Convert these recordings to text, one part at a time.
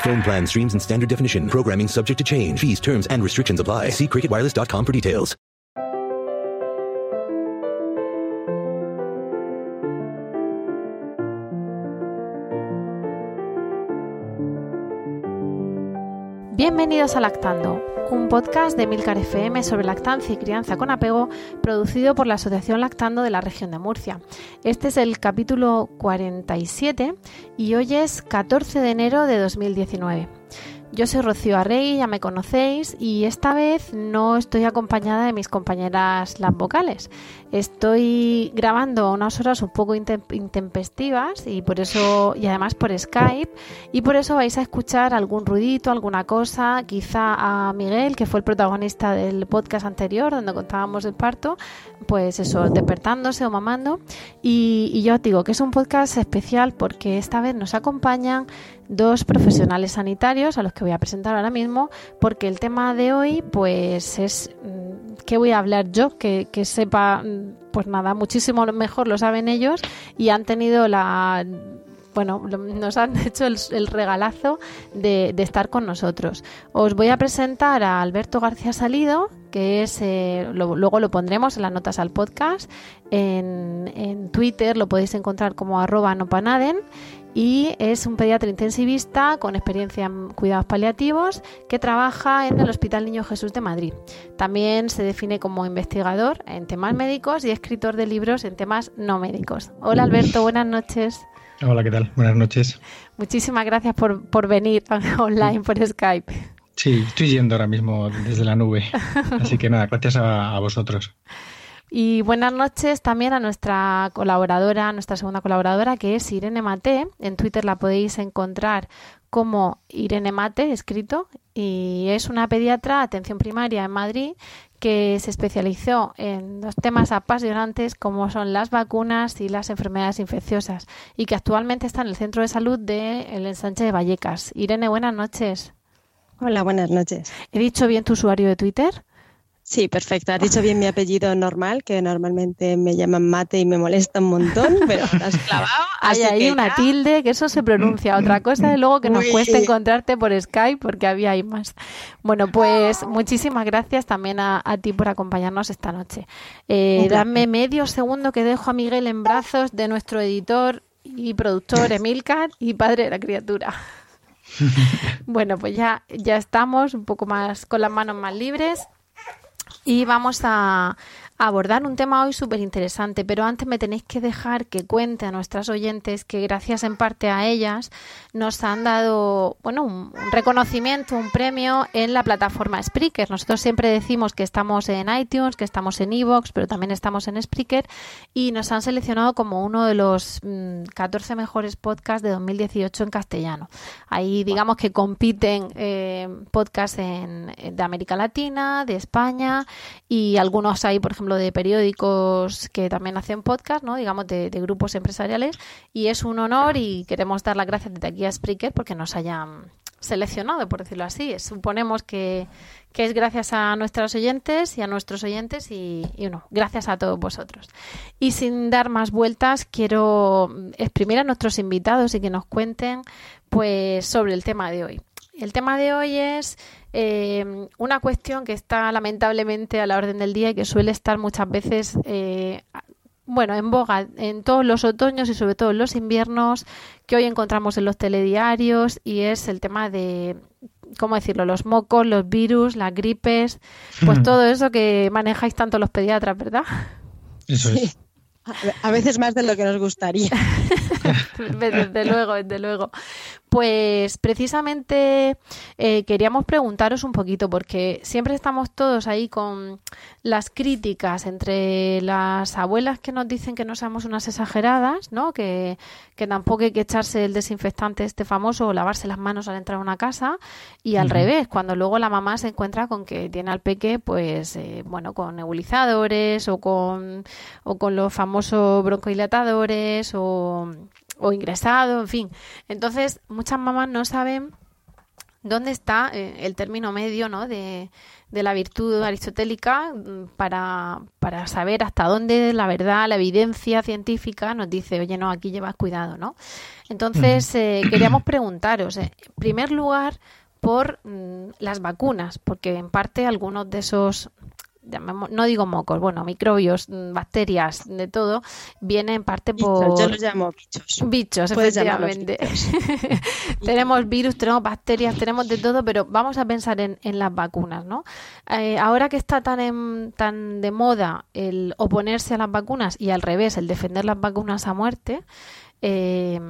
Phone plan streams and standard definition. Programming subject to change. Fees, terms, and restrictions apply. See cricketwireless.com for details. Bienvenidos a Lactando, un podcast de Milcar FM sobre lactancia y crianza con apego, producido por la Asociación Lactando de la región de Murcia. Este es el capítulo 47 y hoy es 14 de enero de 2019. Yo soy Rocío Arrey, ya me conocéis, y esta vez no estoy acompañada de mis compañeras las vocales. Estoy grabando unas horas un poco intempestivas y por eso y además por Skype y por eso vais a escuchar algún ruidito, alguna cosa, quizá a Miguel, que fue el protagonista del podcast anterior donde contábamos el parto, pues eso, despertándose o mamando. Y, y yo os digo que es un podcast especial porque esta vez nos acompañan dos profesionales sanitarios a los que voy a presentar ahora mismo, porque el tema de hoy, pues es mm, qué voy a hablar yo, que, que sepa, mm, pues nada, muchísimo mejor lo saben ellos y han tenido la bueno, nos han hecho el, regalazo de, estar con nosotros. Os voy a presentar a Alberto García Salido, que es, eh, luego lo pondremos en las notas al podcast. En, en Twitter lo podéis encontrar como arroba nopanaden y es un pediatra intensivista con experiencia en cuidados paliativos que trabaja en el Hospital Niño Jesús de Madrid. También se define como investigador en temas médicos y escritor de libros en temas no médicos. Hola Alberto, buenas noches. Hola, ¿qué tal? Buenas noches. Muchísimas gracias por, por venir online por Skype. Sí, estoy yendo ahora mismo desde la nube. Así que nada, gracias a, a vosotros. Y buenas noches también a nuestra colaboradora, nuestra segunda colaboradora, que es Irene Mate. En Twitter la podéis encontrar como Irene Mate, escrito, y es una pediatra de atención primaria en Madrid que se especializó en dos temas apasionantes como son las vacunas y las enfermedades infecciosas y que actualmente está en el centro de salud de el ensanche de Vallecas. Irene, buenas noches. Hola, buenas noches. ¿He dicho bien tu usuario de Twitter? Sí, perfecto. Has dicho bien mi apellido normal, que normalmente me llaman mate y me molesta un montón, pero te has clavado. Hay ahí una tilde, que eso se pronuncia. Otra cosa es luego que nos cuesta encontrarte por Skype, porque había ahí más. Bueno, pues muchísimas gracias también a, ti por acompañarnos esta noche. Eh, dame medio segundo que dejo a Miguel en brazos de nuestro editor y productor Emilcar y padre de la criatura. bueno, pues ya, ya estamos un poco más con las manos más libres y vamos a, abordar un tema hoy súper interesante, pero antes me tenéis que dejar que cuente a nuestras oyentes que gracias en parte a ellas nos han dado, bueno, un, reconocimiento, un premio en la plataforma Spreaker. Nosotros siempre decimos que estamos en iTunes, que estamos en Evox, pero también estamos en Spreaker y nos han seleccionado como uno de los 14 mm, mejores podcasts de 2018 en castellano. Ahí digamos que compiten eh, podcasts en, de América Latina, de España y algunos hay, por ejemplo, de periódicos que también hacen podcast, ¿no? digamos, de, grupos empresariales. Y es un honor y queremos dar las gracias desde aquí a Spreaker porque nos hayan seleccionado, por decirlo así. Suponemos que, es gracias a nuestros oyentes y a nuestros oyentes y, y bueno, gracias a todos vosotros. Y sin dar más vueltas, quiero exprimir a nuestros invitados y que nos cuenten pues sobre el tema de hoy. El tema de hoy es eh, una cuestión que está lamentablemente a la orden del día y que suele estar muchas veces, eh, bueno, en boga en todos los otoños y sobre todo en los inviernos que hoy encontramos en los telediarios y es el tema de ¿cómo decirlo? Los mocos, los virus, las gripes, pues todo eso que manejáis tanto los pediatras, ¿verdad? Eso es. A veces más de lo que nos gustaría. desde luego, desde luego. Pues precisamente eh, queríamos preguntaros un poquito, porque siempre estamos todos ahí con las críticas entre las abuelas que nos dicen que no seamos unas exageradas, ¿no? Que, que tampoco hay que echarse el desinfectante este famoso o lavarse las manos al entrar a una casa, y al revés, cuando luego la mamá se encuentra con que tiene al peque, pues, eh, bueno, con nebulizadores o con, o con los famosos broncodilatadores o o ingresado, en fin. Entonces, muchas mamás no saben dónde está eh, el término medio ¿no? de, de, la virtud aristotélica mm, para, para, saber hasta dónde la verdad, la evidencia científica nos dice, oye, no, aquí llevas cuidado, ¿no? Entonces, eh, queríamos preguntaros, eh, en primer lugar, por mm, las vacunas, porque en parte algunos de esos no digo mocos, bueno, microbios, mm, bacterias, de todo, viene en parte por... Yo los llamo bichos. Bichos, efectivamente. tenemos virus, tenemos bacterias, tenemos de todo, pero vamos a pensar en, en las vacunas, ¿no? Eh, ahora que está tan, tan de moda el oponerse a las vacunas y al revés, el defender las vacunas a muerte, eh,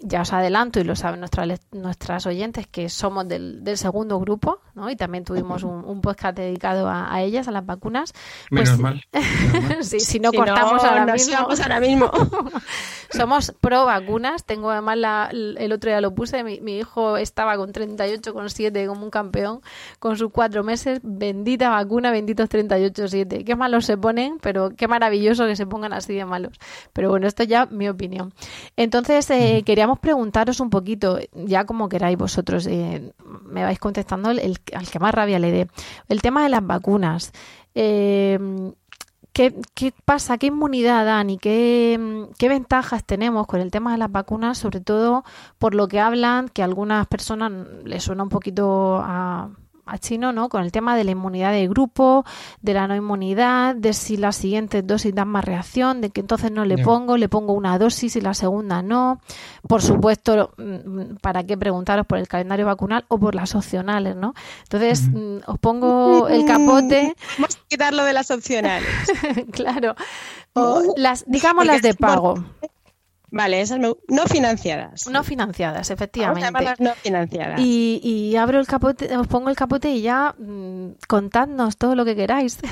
ya os adelanto y lo saben nuestras, nuestras oyentes que somos del, del segundo grupo, ¿no? Y también tuvimos un, un podcast dedicado a, ellas, a las vacunas. Pues, menos mal. si no cortamos ahora, mismo. ahora mismo. somos pro vacunas. Tengo además la, el otro día lo puse, mi, mi hijo estaba con 38,7 como un campeón con sus cuatro meses. Bendita vacuna, benditos 38,7. Qué malos se ponen, pero qué maravilloso que se pongan así de malos. Pero bueno, esto ya mi opinión. Entonces, eh, queríamos preguntaros un poquito, ya como queráis vosotros, eh, me vais contestando el, al que más rabia le dé. El tema de las vacunas. Eh, ¿qué, pasa? ¿Qué inmunidad dan y qué, qué ventajas tenemos con el tema de las vacunas? Sobre todo por lo que hablan, que a algunas personas les suena un poquito a a chino, ¿no? Con el tema de la inmunidad de grupo, de la no inmunidad, de si las siguientes dosis dan más reacción, de que entonces no le pongo, le pongo una dosis y la segunda no. Por supuesto, mm, ¿para qué preguntaros por el calendario vacunal o por las opcionales, ¿no? Entonces, mm, os pongo el capote. Vamos a quitarlo de las opcionales. claro. O las, digamos las de pago. Vale, esas no financiadas. No financiadas, efectivamente. no financiadas. Y, y, abro el capote, os pongo el capote y ya mm, contadnos todo lo que queráis.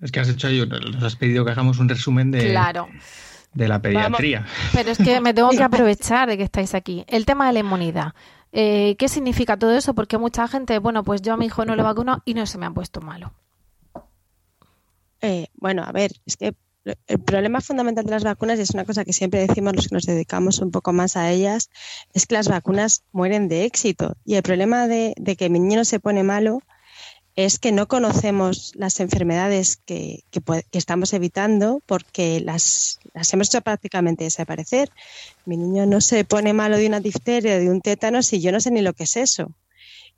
Es que has hecho ahí, nos has pedido que hagamos un resumen de, claro. de la pediatría. Pero es que me tengo que aprovechar de que estáis aquí. El tema de la inmunidad. Eh, ¿Qué significa todo eso? Porque mucha gente, bueno, pues yo a mi hijo no lo vacuno y no se me ha puesto malo. Eh, bueno, a ver, es que el problema fundamental de las vacunas, y es una cosa que siempre decimos los que nos dedicamos un poco más a ellas, es que las vacunas mueren de éxito. Y el problema de, que mi niño se pone malo es que no conocemos las enfermedades que, estamos evitando porque las, las, hemos hecho prácticamente desaparecer. Mi niño no se pone malo de una difteria de un tétano si yo no sé ni lo que es eso.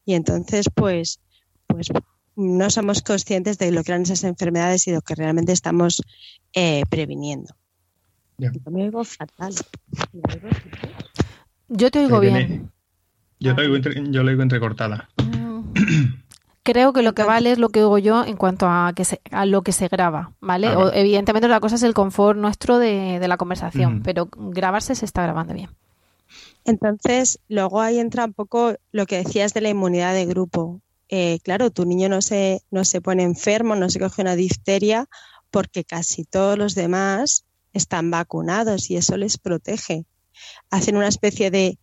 Y entonces, pues, pues no somos conscientes de lo que eran esas enfermedades y lo que realmente estamos eh, previniendo. Yo me oigo fatal. Yo te oigo bien. Yo, lo oigo entrecortada. Mm. Creo que lo que vale es lo que oigo yo en cuanto a, que a lo que se graba, ¿vale? Ah, evidentemente la cosa es el confort nuestro de, la conversación, pero grabarse se está grabando bien. Entonces, luego ahí entra un poco lo que decías de la inmunidad de grupo. Eh, claro, tu niño no se, no se pone enfermo, no se coge una difteria porque casi todos los demás están vacunados y eso les protege. Hacen una especie de,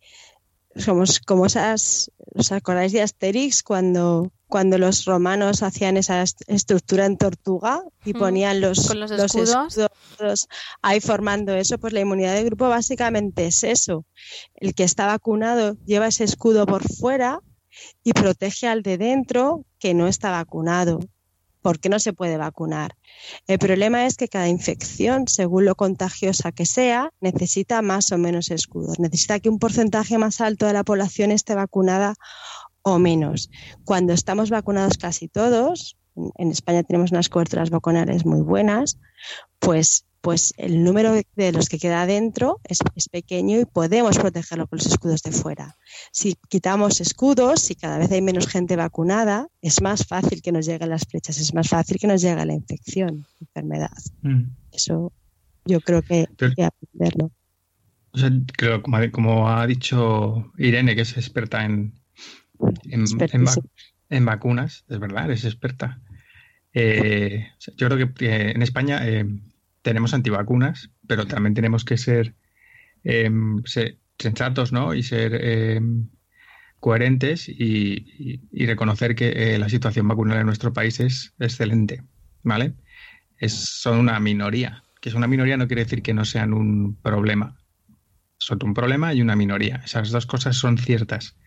somos como esas, ¿os acordáis de Asterix cuando, cuando los romanos hacían esa estructura en tortuga y ponían los, los escudos? ahí formando eso? Pues la inmunidad de grupo básicamente es eso. El que está vacunado lleva ese escudo por fuera y protege al de dentro que no está vacunado. porque no se puede vacunar? El problema es que cada infección, según lo contagiosa que sea, necesita más o menos escudos. Necesita que un porcentaje más alto de la población esté vacunada o menos. Cuando estamos vacunados casi todos, en España tenemos unas coberturas vacunales muy buenas, pues pues el número de los que queda dentro es, pequeño y podemos protegerlo con los escudos de fuera. Si quitamos escudos, si cada vez hay menos gente vacunada, es más fácil que nos lleguen las flechas, es más fácil que nos llegue la infección, la enfermedad. Mm. Eso yo creo que hay que aprenderlo. creo, como, ha dicho Irene, que es experta en, en, vacunas, es verdad, es experta. Eh, yo creo que en España eh, tenemos antivacunas, pero también tenemos que ser, em, sensatos ¿no? y ser em, coherentes y, reconocer que eh, la situación vacunal en nuestro país es excelente. ¿vale? Es, son una minoría. Que es una minoría no quiere decir que no sean un problema. Son un problema y una minoría. Esas dos cosas son ciertas.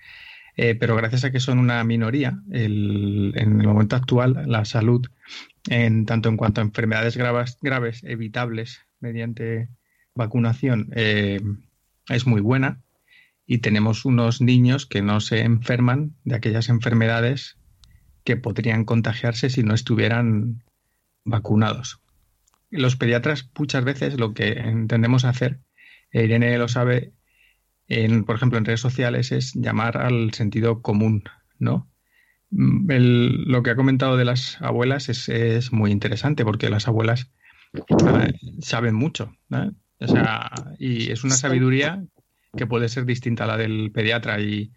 Eh, pero gracias a que son una minoría, en el momento actual la salud, en tanto en cuanto a enfermedades graves, graves evitables mediante vacunación, eh, es muy buena y tenemos unos niños que no se enferman de aquellas enfermedades que podrían contagiarse si no estuvieran vacunados. Los pediatras muchas veces lo que entendemos hacer, eh, Irene lo sabe, por ejemplo, en redes sociales es llamar al sentido común. Mm, lo que ha comentado de las abuelas es, muy interesante porque las abuelas saben mucho, O sea, y es una sabiduría que puede ser distinta a la del pediatra, y,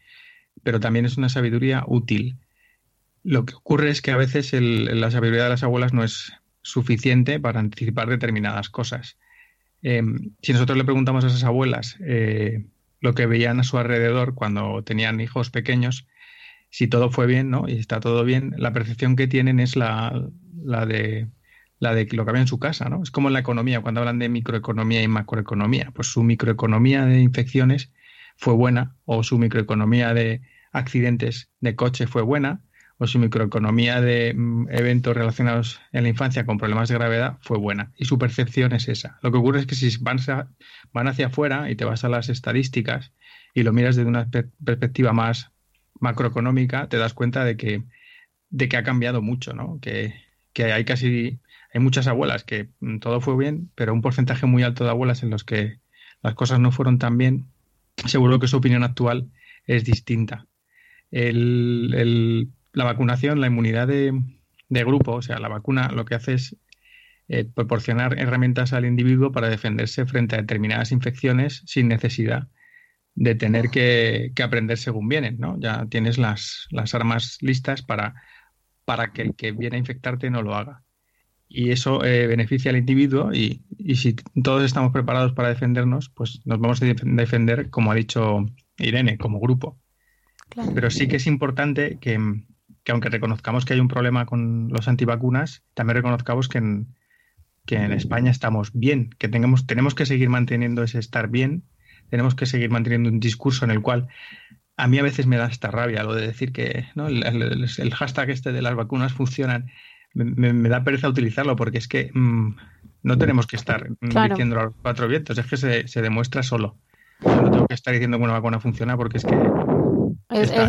pero también es una sabiduría útil. Lo que ocurre es que a veces la sabiduría de las abuelas no es suficiente para anticipar determinadas cosas. Em, si nosotros le preguntamos a esas abuelas eh, lo que veían a su alrededor cuando tenían hijos pequeños, si todo fue bien, ¿no? Y está todo bien, la percepción que tienen es la, la de la de lo que había en su casa, ¿no? Es como en la economía, cuando hablan de microeconomía y macroeconomía, pues su microeconomía de infecciones fue buena, o su microeconomía de accidentes de coche fue buena, o su microeconomía de mm, eventos relacionados en la infancia con problemas de gravedad fue buena. Y su percepción es esa. Lo que ocurre es que si van, van hacia afuera y te vas a las estadísticas y lo miras desde una perspectiva más macroeconómica, te das cuenta de que, de que ha cambiado mucho, ¿no? Que, que hay casi, hay muchas abuelas que mm, todo fue bien, pero un porcentaje muy alto de abuelas en los que las cosas no fueron tan bien, seguro que su opinión actual es distinta. el la vacunación, la inmunidad de, grupo, o sea, la vacuna lo que hace es eh, proporcionar herramientas al individuo para defenderse frente a determinadas infecciones sin necesidad de tener que, aprender según vienen, ¿no? Ya tienes las, las armas listas para, para que el que viene a infectarte no lo haga. Y eso eh, beneficia al individuo y, y, si todos estamos preparados para defendernos, pues nos vamos a defender, como ha dicho Irene, como grupo. Pero sí que es importante que, que aunque reconozcamos que hay un problema con los antivacunas, también reconozcamos que en, que en España estamos bien, que tengamos, tenemos que seguir manteniendo ese estar bien, tenemos que seguir manteniendo un discurso en el cual a mí a veces me da esta rabia lo de decir que ¿no? el, hashtag este de las vacunas funcionan. Me, da pereza utilizarlo porque es que mm, no tenemos que estar diciendo los cuatro vientos, es que se, se demuestra solo. No tengo que estar diciendo que una vacuna funciona porque es que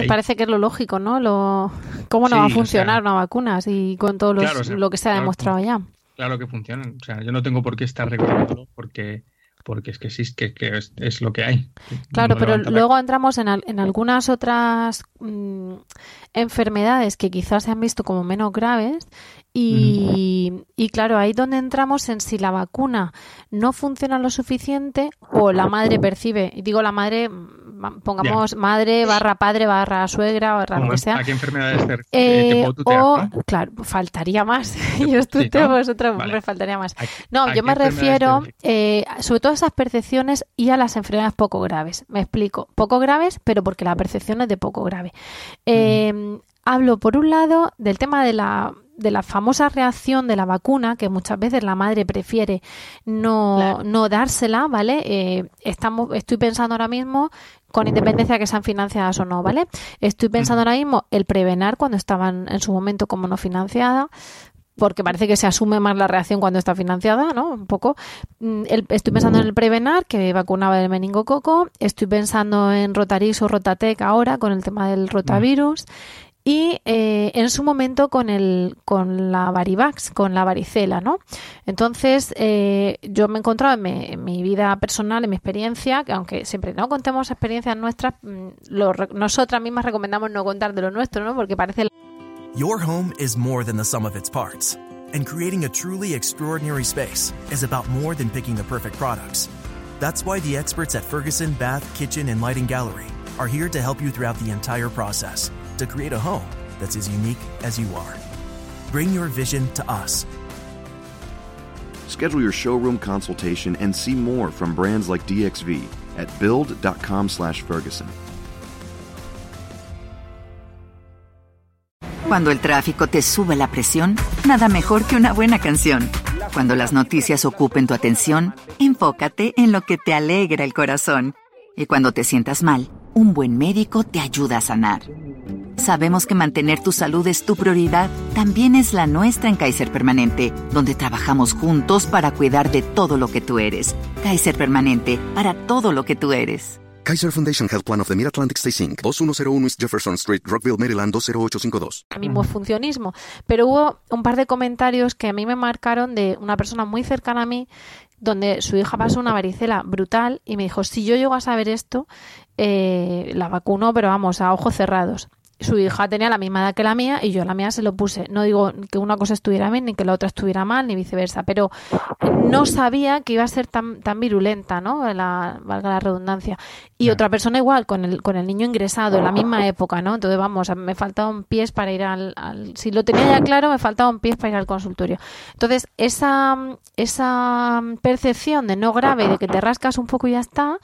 parece que es lo lógico, ¿no? Lo, ¿Cómo no va a funcionar una vacuna y con todo lo que se ha demostrado ya? Claro que funcionan. O sea, yo no tengo por qué estar recordándolo porque porque es que sí, que, que es, lo que hay. Claro, pero luego entramos en, en algunas otras mm, enfermedades que quizás se han visto como menos graves y, y, claro, ahí donde entramos en si la vacuna no funciona lo suficiente o la madre percibe, y digo la madre, pongamos madre barra padre barra suegra barra lo que sea. ¿A qué enfermedades eh, O, claro, faltaría más. Yo estoy vosotros, me faltaría más. No, yo me refiero eh, sobre todo a esas percepciones y a las enfermedades poco graves. Me explico. Poco graves, pero porque la percepción es de poco grave. Eh, hablo, por un lado, del tema de la de la famosa reacción de la vacuna, que muchas veces la madre prefiere no, no dársela, ¿vale? Eh, estamos, estoy pensando ahora mismo, con independencia de que sean financiadas o no, ¿vale? Estoy pensando ahora mismo el prevenar cuando estaban en su momento como no financiada, porque parece que se asume más la reacción cuando está financiada, ¿no? Un poco. Mm, estoy pensando en el Prevenar, que vacunaba del meningococo. Estoy pensando en Rotarix o Rotatec ahora, con el tema del rotavirus y eh, en su momento con el con la varivax, con la varicela, ¿no? Entonces eh, yo me he encontrado en mi, vida personal, en mi experiencia, que aunque siempre no contemos experiencias nuestras, mm, nosotras mismas recomendamos no contar de lo nuestro, ¿no? Porque parece Your home is more than the sum of its parts, and creating a truly extraordinary space is about more than picking the perfect products. That's why the experts at Ferguson Bath, Kitchen, and Lighting Gallery are here to help you throughout the entire process to create a home that's as unique as you are. Bring your vision to us. Schedule your showroom consultation and see more from brands like DXV at build.com/ferguson. Cuando el tráfico te sube la presión, nada mejor que una buena canción. Cuando las noticias ocupen tu atención, enfócate en lo que te alegra el corazón. Y cuando te sientas mal, un buen médico te ayuda a sanar. Sabemos que mantener tu salud es tu prioridad, también es la nuestra en Kaiser Permanente, donde trabajamos juntos para cuidar de todo lo que tú eres. Kaiser Permanente, para todo lo que tú eres. Kaiser Foundation Health Plan of the Mid-Atlantic Stay Inc. 2101 East Jefferson Street, Rockville, Maryland 20852. mismo funcionismo. Pero hubo un par de comentarios que a mí me marcaron de una persona muy cercana a mí, donde su hija pasó una varicela brutal y me dijo, si yo llego a saber esto, eh, la vacuno, pero vamos, a ojos cerrados su hija tenía la misma edad que la mía y yo la mía se lo puse. No digo que una cosa estuviera bien ni que la otra estuviera mal ni viceversa, pero no sabía que iba a ser tan, tan virulenta, ¿no? La, valga la redundancia. Y otra persona igual, con el, con el niño ingresado en la misma época, ¿no? Entonces, vamos, me faltaban pies para ir al, al, Si lo tenía ya claro, me faltaban pies para ir al consultorio. Entonces, esa, esa percepción de no grave, de que te rascas un poco y ya está,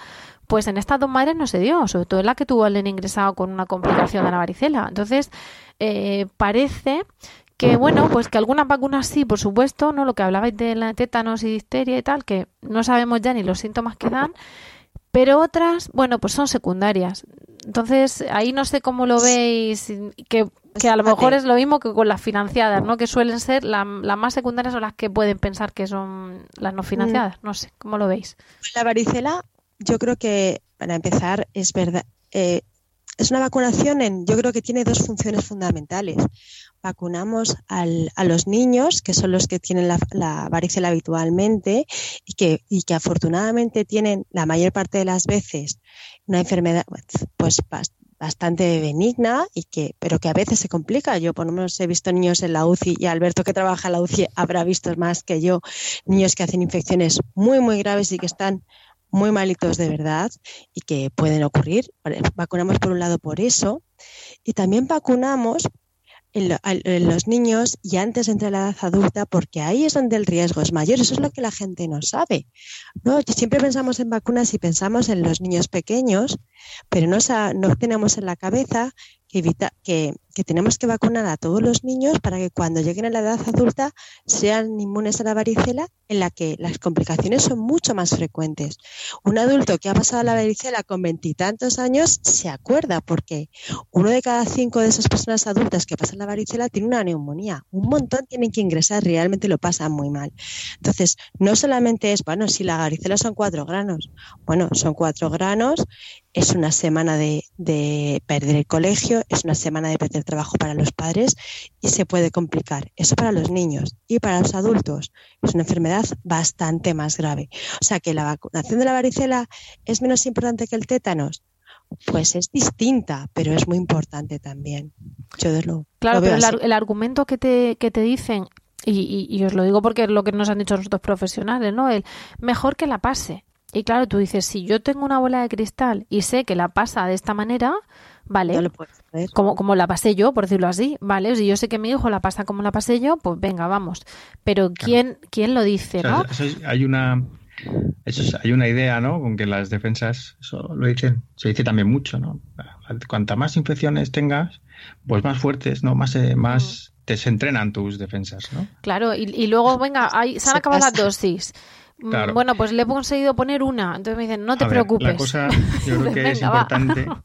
pues en estas dos madres no se dio, sobre todo en la que tuvo el ingresado con una complicación de la varicela. Entonces, eh, parece que bueno, pues que algunas vacunas sí, por supuesto, ¿no? Lo que hablabais de la tétanos y difteria y tal, que no sabemos ya ni los síntomas que dan, pero otras, bueno, pues son secundarias. Entonces, ahí no sé cómo lo veis, que, que a lo mejor es lo mismo que con las financiadas, ¿no? Que suelen ser las más secundarias o las que pueden pensar que son las no financiadas. No sé, ¿cómo lo veis? La varicela yo creo que, para empezar, es verdad. Eh, es una vacunación en, yo creo que tiene dos funciones fundamentales. Vacunamos al, a los niños, que son los que tienen la, varicela habitualmente y que, y que afortunadamente tienen la mayor parte de las veces una enfermedad pues bastante benigna y que, pero que a veces se complica. Yo por lo menos he visto niños en la UCI y Alberto que trabaja en la UCI habrá visto más que yo, niños que hacen infecciones muy, muy graves y que están muy malitos de verdad y que pueden ocurrir. Vacunamos por un lado por eso y también vacunamos en, los niños y antes de entrar a la edad adulta, porque ahí es donde el riesgo es mayor. Eso es lo que la gente no sabe. ¿no? Siempre pensamos en vacunas y pensamos en los niños pequeños, pero no, no tenemos en la cabeza que, evita, que, que, tenemos que vacunar a todos los niños para que cuando lleguen a la edad adulta sean inmunes a la varicela, en la que las complicaciones son mucho más frecuentes. Un adulto que ha pasado la varicela con veintitantos años se acuerda porque uno de cada cinco de esas personas adultas que pasan la varicela tiene una neumonía. Un montón tienen que ingresar, realmente lo pasan muy mal. Entonces, no solamente es, bueno, si la varicela son cuatro granos, bueno, son cuatro granos es una semana de, de, perder el colegio, es una semana de perder trabajo para los padres y se puede complicar. Eso para los niños y para los adultos es una enfermedad bastante más grave. O sea que la vacunación de la varicela es menos importante que el tétanos. Pues es distinta, pero es muy importante también. Yo de lo, claro, pero el, argumento que te, que te dicen y, y, os lo digo porque es lo que nos han dicho nosotros profesionales, ¿no? El mejor que la pase. Y claro, tú dices, si yo tengo una bola de cristal y sé que la pasa de esta manera, vale, como, como la pasé yo, por decirlo así, vale, si yo sé que mi hijo la pasa como la pasé yo, pues venga, vamos. Pero ¿quién, ¿quién lo dice, no? hay una... Eso hay una idea, ¿no? Con que las defensas, eso lo dicen, se dice también mucho, ¿no? Cuanta más infecciones tengas, pues más fuertes, ¿no? Más, eh, más mm. te se entrenan tus defensas, ¿no? Claro, y, y luego, venga, se han acabado las dosis. Mm, bueno, pues le he conseguido poner una. Entonces me dicen, no te preocupes. la cosa, yo creo que es importante.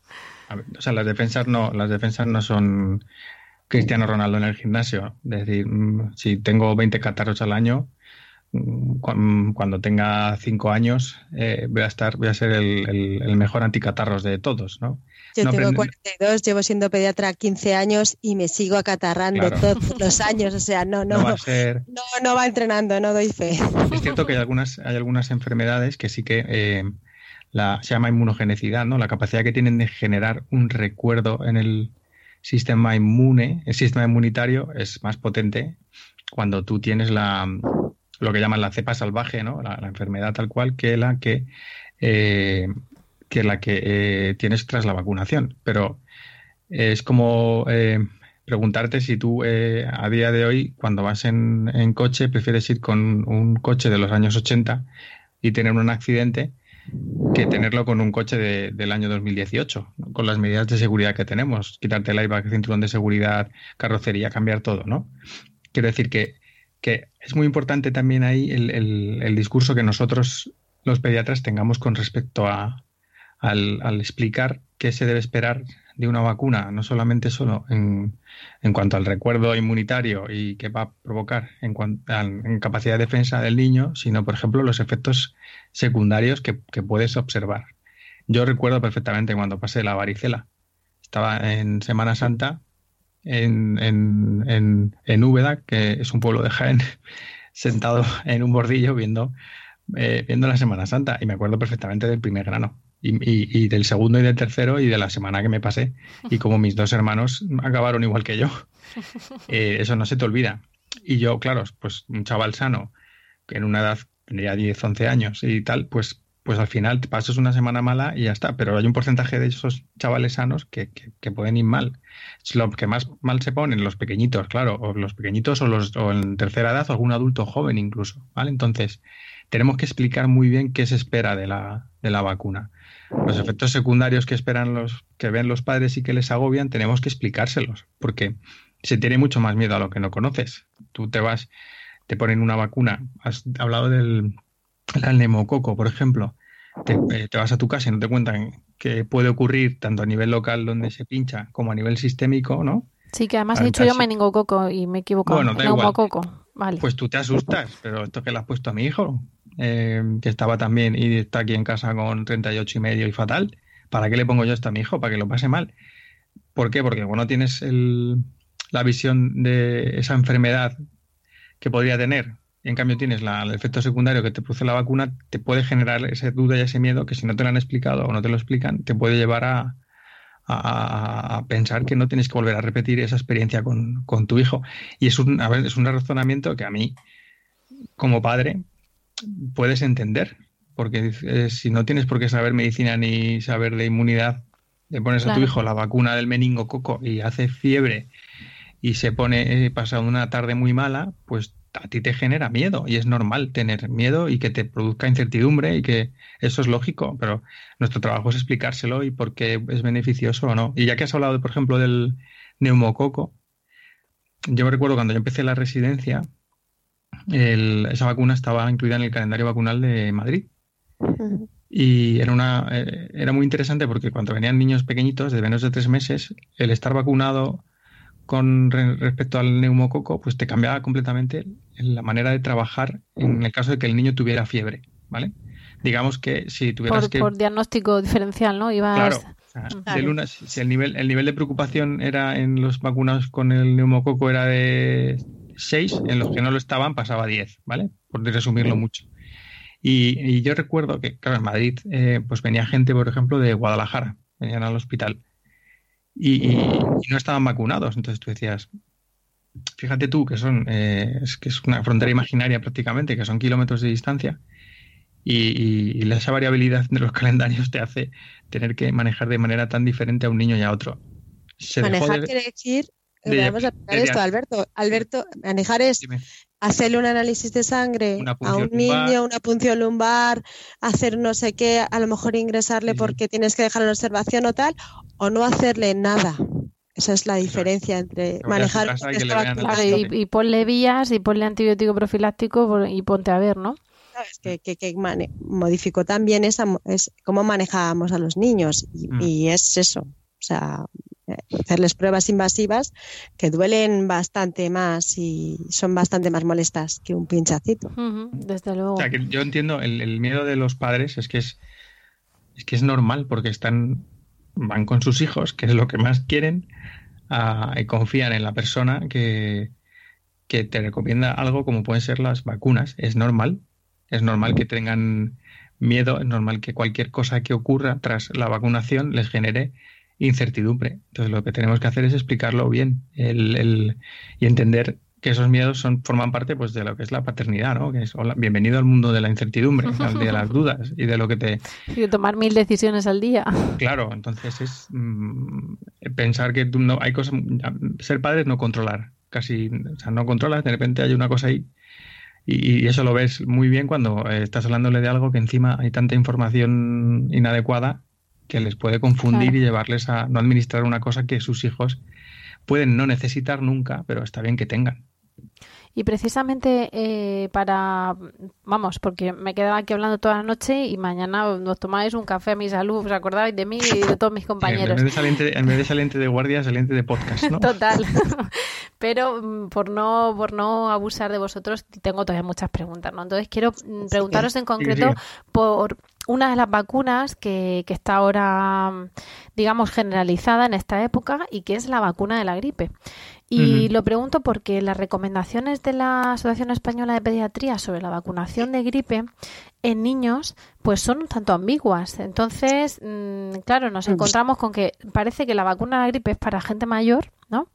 o sea, las defensas no, las defensas no son Cristiano Ronaldo en el gimnasio. Es decir, mm, si tengo 20 catarros al año, mm, cuando tenga 5 años, eh, voy a estar, voy a ser el, el mejor anticatarros de todos, ¿no? Yo tengo 42, llevo siendo pediatra 15 años y me sigo acatarrando todos los años. O sea, no, no, no, no, va entrenando, no doy fe. Es cierto que hay algunas, hay algunas enfermedades que sí que eh, la, se llama inmunogenicidad, ¿no? La capacidad que tienen de generar un recuerdo en el sistema inmune, el sistema inmunitario es más potente cuando tú tienes la, lo que llaman la cepa salvaje, ¿no? La, enfermedad tal cual que la que, eh, que la que eh, tienes tras la vacunación. Pero es como preguntarte si tú a día de hoy, cuando vas en, en, coche, prefieres ir con un coche de los años 80 y tener un accidente que tenerlo con un coche de, del año 2018, con las medidas de seguridad que tenemos, quitarte el airbag, cinturón de seguridad, carrocería, cambiar todo, ¿no? Quiero decir que, que es muy importante también ahí el, el, discurso que nosotros, los pediatras, tengamos con respecto a, al, explicar qué se debe esperar de una vacuna, no solamente solo en, en cuanto al recuerdo inmunitario y qué va a provocar en, en capacidad de defensa del niño, sino, por ejemplo, los efectos secundarios que, puedes observar. Yo recuerdo perfectamente cuando pasé la varicela. Estaba en Semana Santa en, en, en, Úbeda, que es un pueblo de Jaén, sentado en un bordillo viendo, eh, viendo la Semana Santa. Y me acuerdo perfectamente del primer grano. Y, y, del segundo y del tercero y de la semana que me pasé. Y como mis dos hermanos acabaron igual que yo. Eh, eso no se te olvida. Y yo, claro, pues un chaval sano, que en una edad tendría 10, 11 años y tal, pues, pues al final te pasas una semana mala y ya está. Pero hay un porcentaje de esos chavales sanos que, que, pueden ir mal. Es lo que más mal se ponen los pequeñitos, claro, o los pequeñitos o, los, o en tercera edad o algún adulto joven incluso, ¿vale? Entonces, tenemos que explicar muy bien qué se espera de la, de la vacuna. Los efectos secundarios que esperan los, que ven los padres y que les agobian, tenemos que explicárselos, porque se tiene mucho más miedo a lo que no conoces. Tú te vas te ponen una vacuna. Has hablado del, del neumococo, por ejemplo. Eh, te, vas a tu casa y no te cuentan que puede ocurrir tanto a nivel local donde se pincha como a nivel sistémico, ¿no? Sí, que además he dicho yo meningococo y me he equivocado. Bueno, neumococo. Vale. Pues tú te asustas, pero esto que le has puesto a mi hijo, eh, que estaba también y está aquí en casa con 38 y medio y fatal, ¿para qué le pongo yo esto a mi hijo? Para que lo pase mal. ¿Por qué? Porque bueno, tienes la visión de esa enfermedad que podría tener, en cambio tienes el efecto secundario que te produce la vacuna, te puede generar esa duda y ese miedo que si no te lo han explicado o no te lo explican, te puede llevar a, pensar que no tienes que volver a repetir esa experiencia con, tu hijo. Y es un, es un razonamiento que a mí, como padre, puedes entender, porque eh, si no tienes por qué saber medicina ni saber de inmunidad, le pones a tu hijo la vacuna del meningococo y hace fiebre y se pone, eh, pasa una tarde muy mala, pues a ti te genera miedo y es normal tener miedo y que te produzca incertidumbre y que eso es lógico, pero nuestro trabajo es explicárselo y por qué es beneficioso o no. Y ya que has hablado, por ejemplo, del neumococo, yo me recuerdo cuando yo empecé la residencia, esa vacuna estaba incluida en el calendario vacunal de Madrid. Y era, una, eh, era muy interesante porque cuando venían niños pequeñitos de menos de tres meses, el estar vacunado con respecto al neumococo, pues te cambiaba completamente la manera de trabajar en el caso de que el niño tuviera fiebre, ¿vale? Digamos que si tuvieras por, que... Por diagnóstico diferencial, ¿no? Ibas... Claro. si el nivel, el nivel de preocupación era en los vacunados con el neumococo era de 6, en los que no lo estaban pasaba 10, ¿vale? Por resumirlo mucho. Y, yo recuerdo que, claro, en Madrid, eh, pues venía gente, por ejemplo, de Guadalajara, venían al hospital y, no estaban vacunados. Entonces tú decías, fíjate tú que son eh, es que es una frontera imaginaria prácticamente, que son kilómetros de distancia. Y, y, esa variabilidad de los calendarios te hace tener que manejar de manera tan diferente a un niño y a otro. manejar quiere decir, vamos a explicar esto, Alberto. Alberto, manejar es hacerle un análisis de sangre a un niño, una punción lumbar, hacer no sé qué, a lo mejor ingresarle porque tienes que dejar en observación o tal, o no hacerle nada. Esa es la diferencia entre manejar y, y, ponle vías y ponle antibiótico profiláctico y ponte a ver, ¿no? Que, que, modificó también esa, es cómo manejábamos a los niños y, mm. y es eso. O sea, hacerles pruebas invasivas que duelen bastante más y son bastante más molestas que un pinchacito. desde luego. yo entiendo el, miedo de los padres es que es, es que es normal porque están van con sus hijos, que es lo que más quieren, y confían en la persona que, que te recomienda algo como pueden ser las vacunas. Es normal, es normal que tengan miedo, es normal que cualquier cosa que ocurra tras la vacunación les genere incertidumbre. Entonces lo que tenemos que hacer es explicarlo bien el, y entender que esos miedos son, forman parte pues, de lo que es la paternidad, ¿no? Que es bienvenido al mundo de la incertidumbre, de las dudas y de lo que te... Y de tomar mil decisiones al día. Claro, entonces es mm, pensar que tú no, hay cosas... Ser padre es no controlar, casi, o sea, no controlas, de repente hay una cosa ahí y, eso lo ves muy bien cuando eh, estás hablándole de algo que encima hay tanta información inadecuada que les puede confundir y llevarles a no administrar una cosa que sus hijos pueden no necesitar nunca, pero está bien que tengan. Y precisamente eh, para, vamos, porque me quedaba aquí hablando toda la noche y mañana nos tomáis un café a mi salud, os acordáis de mí y de todos mis compañeros. en, vez de saliente, en vez de saliente de guardia, saliente de podcast, ¿no? Total. Pero mm, por no, por no abusar de vosotros, tengo todavía muchas preguntas, ¿no? Entonces quiero mm, preguntaros en concreto por una de las vacunas que, que, está ahora, digamos, generalizada en esta época y que es la vacuna de la gripe. Y lo pregunto porque las recomendaciones de la Asociación Española de Pediatría sobre la vacunación de gripe en niños pues son un tanto ambiguas. Entonces, mm, claro, nos encontramos con que parece que la vacuna de la gripe es para gente mayor, ¿no?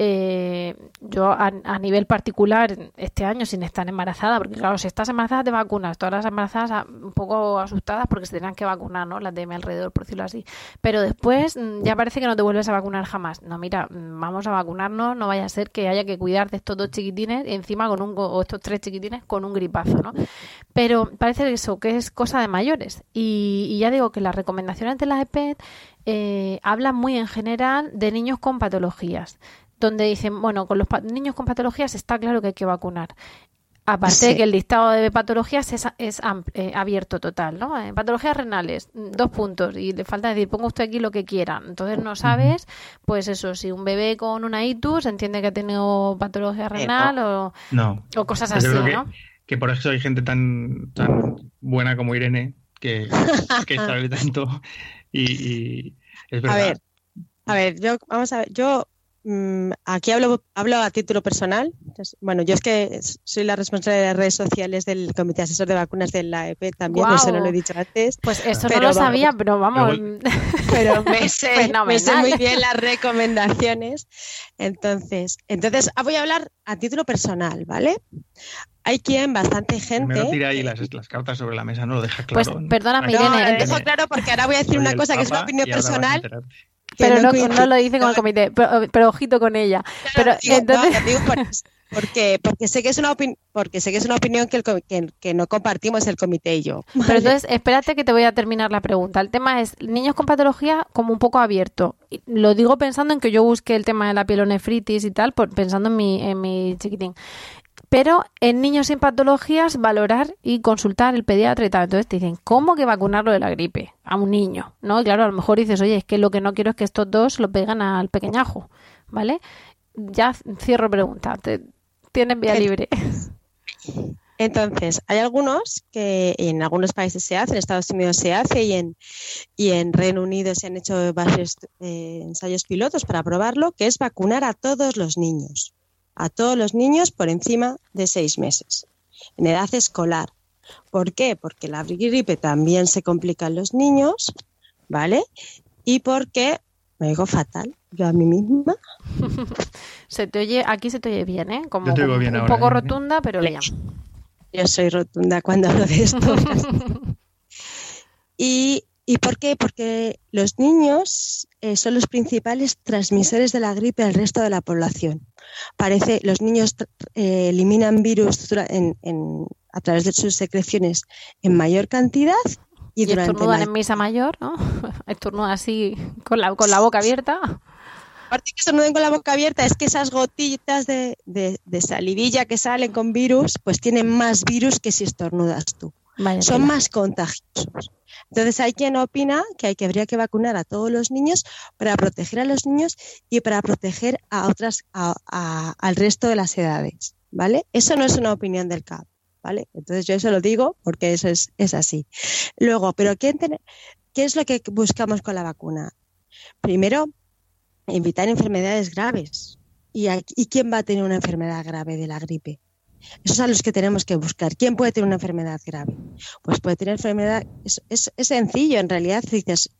Eh, yo a, nivel particular este año sin estar embarazada, porque claro, si estás embarazada te vacunas, todas las embarazadas ah, un poco asustadas porque se tenían que vacunar, ¿no? Las de mi alrededor, por decirlo así. Pero después mm, ya parece que no te vuelves a vacunar jamás. No, mira, mm, vamos a vacunarnos, no vaya a ser que haya que cuidar de estos dos chiquitines y encima con un, o estos tres chiquitines con un gripazo, ¿no? Pero parece eso, que es cosa de mayores. Y, ya digo que las recomendaciones de la EPED eh, hablan muy en general de niños con patologías donde dicen, bueno, con los niños con patologías está claro que hay que vacunar. Aparte de que el listado de patologías es, es eh, abierto total, ¿no? En patologías renales, dos puntos, y le falta decir, ponga usted aquí lo que quiera. Entonces no sabes, pues eso, si un bebé con una itus entiende que ha tenido patología eh, renal o, o cosas así, ¿no? Que por eso hay gente tan, tan buena como Irene, que, que sabe tanto, y, es verdad. A ver, a ver, yo, vamos a ver, yo Mm, aquí hablo, hablo a título personal. bueno, yo es que soy la responsable de las redes sociales del Comité Asesor de Vacunas de la EP también, eso no lo he dicho antes. Pues eso no lo sabía, pero vamos. Pero me sé, muy bien las recomendaciones. Entonces, entonces ah, voy a hablar a título personal, ¿vale? Hay quien, bastante gente. Me tira ahí las, cartas sobre la mesa, no lo deja claro. Pues perdóname, Irene. No, lo dejo claro porque ahora voy a decir una cosa que es una opinión personal pero no, no, lo dice con el comité, pero, ojito con ella. pero entonces... porque, porque sé que es una porque sé que es una opinión que, el, que, no compartimos el comité y yo. Pero entonces, espérate que te voy a terminar la pregunta. El tema es niños con patología como un poco abierto. Lo digo pensando en que yo busque el tema de la pielonefritis y tal, por, pensando en mi, en mi chiquitín. Pero en niños sin patologías, valorar y consultar el pediatra y tal. Entonces te dicen, ¿cómo que vacunarlo de la gripe a un niño? ¿No? Y claro, a lo mejor dices, oye, es que lo que no quiero es que estos dos lo pegan al pequeñajo, ¿vale? Ya cierro pregunta. Tienen vía libre. Entonces, hay algunos que en algunos países se hace, en Estados Unidos se hace y en, y en Reino Unido se han hecho varios eh, ensayos pilotos para probarlo, que es vacunar a todos los niños a todos los niños por encima de seis meses, en edad escolar. ¿Por qué? Porque la gripe también se complica en los niños, ¿vale? Y porque me digo fatal, yo a mí misma. se te oye, aquí se te oye bien, ¿eh? Como, un poco ¿eh? rotunda, pero bien. Yo soy rotunda cuando hablo de esto. y ¿Y por qué? Porque los niños eh, son los principales transmisores de la gripe al resto de la población. Parece, los niños eh, eliminan virus a través de sus secreciones en mayor cantidad y, durante estornudan en misa mayor, ¿no? Estornudan así con la, con la boca abierta. Aparte que estornuden con la boca abierta, es que esas gotitas de, de salivilla que salen con virus, pues tienen más virus que si estornudas tú. Son más contagiosos. Entonces hay quien opina que, hay, que habría que vacunar a todos los niños para proteger a los niños y para proteger a otras, al resto de las edades, ¿vale? Eso no es una opinión del CAP, ¿vale? Entonces yo eso lo digo porque eso es, así. Luego, pero ¿qué, ¿qué es lo que buscamos con la vacuna? Primero, evitar enfermedades graves. ¿Y, ¿Y quién va a tener una enfermedad grave de la gripe? Esos son los que tenemos que buscar. ¿Quién puede tener una enfermedad grave? Pues puede tener enfermedad, es, sencillo en realidad. Dices,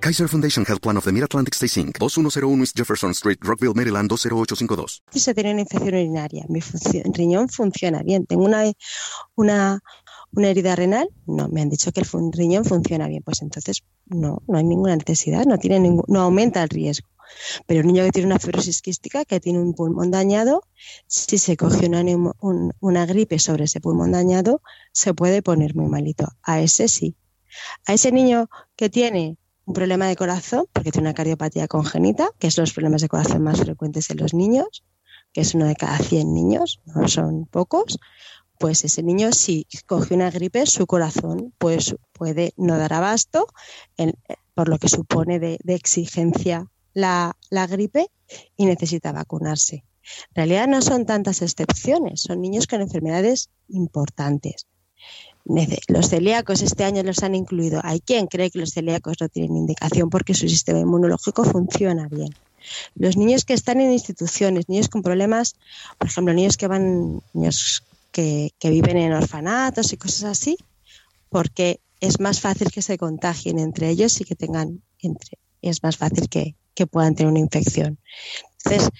Kaiser Foundation Health Plan of the Mid-Atlantic Stay Inc., 2101 East Jefferson Street, Rockville, Maryland, 20852. Si se tiene una infección urinaria, mi riñón funciona bien. Tengo una, una, una herida renal, no, me han dicho que el riñón funciona bien. Pues entonces no, no hay ninguna necesidad, no, tiene no aumenta el riesgo. Pero el niño que tiene una fibrosis quística, que tiene un pulmón dañado, si se coge una, una gripe sobre ese pulmón dañado, se puede poner muy malito. A ese sí. A ese niño que tiene un problema de corazón, porque tiene una cardiopatía congénita, que es los problemas de corazón más frecuentes en los niños, que es uno de cada 100 niños, no son pocos, pues ese niño si coge una gripe, su corazón pues, puede no dar abasto, por lo que supone de, exigencia la, la gripe y necesita vacunarse. En realidad no son tantas excepciones, son niños con enfermedades importantes. Los celíacos este año los han incluido. Hay quien cree que los celíacos no tienen indicación porque su sistema inmunológico funciona bien. Los niños que están en instituciones, niños con problemas, por ejemplo, niños que van, niños que, viven en orfanatos y cosas así, porque es más fácil que se contagien entre ellos y que tengan entre, es más fácil que, que puedan tener una infección. Entonces,